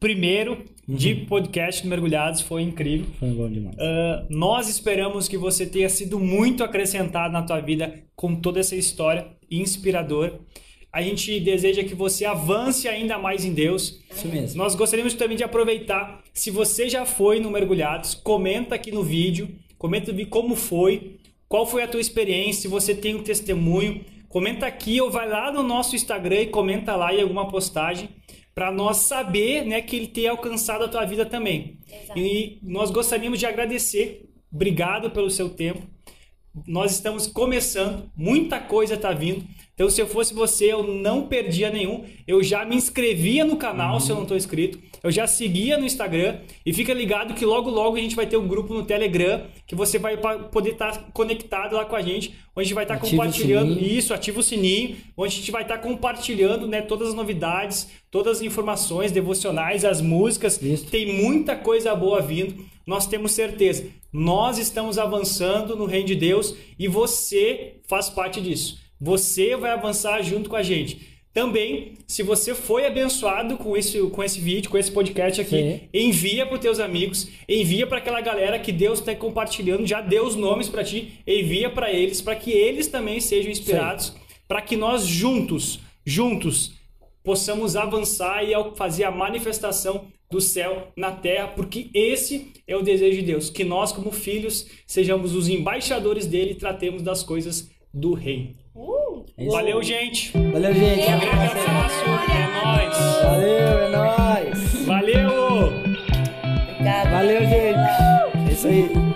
primeiro de Uhum. podcast do Mergulhados, foi incrível. Foi bom demais. Ah, nós esperamos que você tenha sido muito acrescentado na tua vida com toda essa história inspiradora. A gente deseja que você avance ainda mais em Deus. Isso mesmo. Nós gostaríamos também de aproveitar, se você já foi no Mergulhados, comenta aqui no vídeo, comenta como foi, qual foi a tua experiência, se você tem um testemunho, comenta aqui ou vai lá no nosso Instagram e comenta lá em alguma postagem para nós saber, né, que ele tenha alcançado a tua vida também. Exato. E nós gostaríamos de agradecer, obrigado pelo seu tempo. Nós estamos começando, muita coisa está vindo. Então, se eu fosse você, eu não perdia nenhum. Eu já me inscrevia no canal, se eu não estou inscrito. Eu já seguia no Instagram. E fica ligado que logo, logo a gente vai ter um grupo no Telegram que você vai poder estar conectado lá com a gente. Onde a gente vai estar o compartilhando isso, ativa o sininho. Onde a gente vai estar compartilhando né, todas as novidades, todas as informações devocionais, as músicas. Isso. Tem muita coisa boa vindo. Nós temos certeza. Nós estamos avançando no reino de Deus e você faz parte disso. Você vai avançar junto com a gente. Também, se você foi abençoado com esse, com esse vídeo, com esse podcast aqui, Sim. envia para os teus amigos, envia para aquela galera que Deus está compartilhando, já deu os nomes para ti, envia para eles, para que eles também sejam inspirados, para que nós juntos, juntos, possamos avançar e fazer a manifestação do céu na terra, porque esse é o desejo de Deus, que nós como filhos sejamos os embaixadores dele e tratemos das coisas do reino. É. Valeu, gente. Valeu, gente. Um grande abraço. É nóis. Valeu, é nóis. Valeu. Obrigada. Valeu, gente. É isso aí.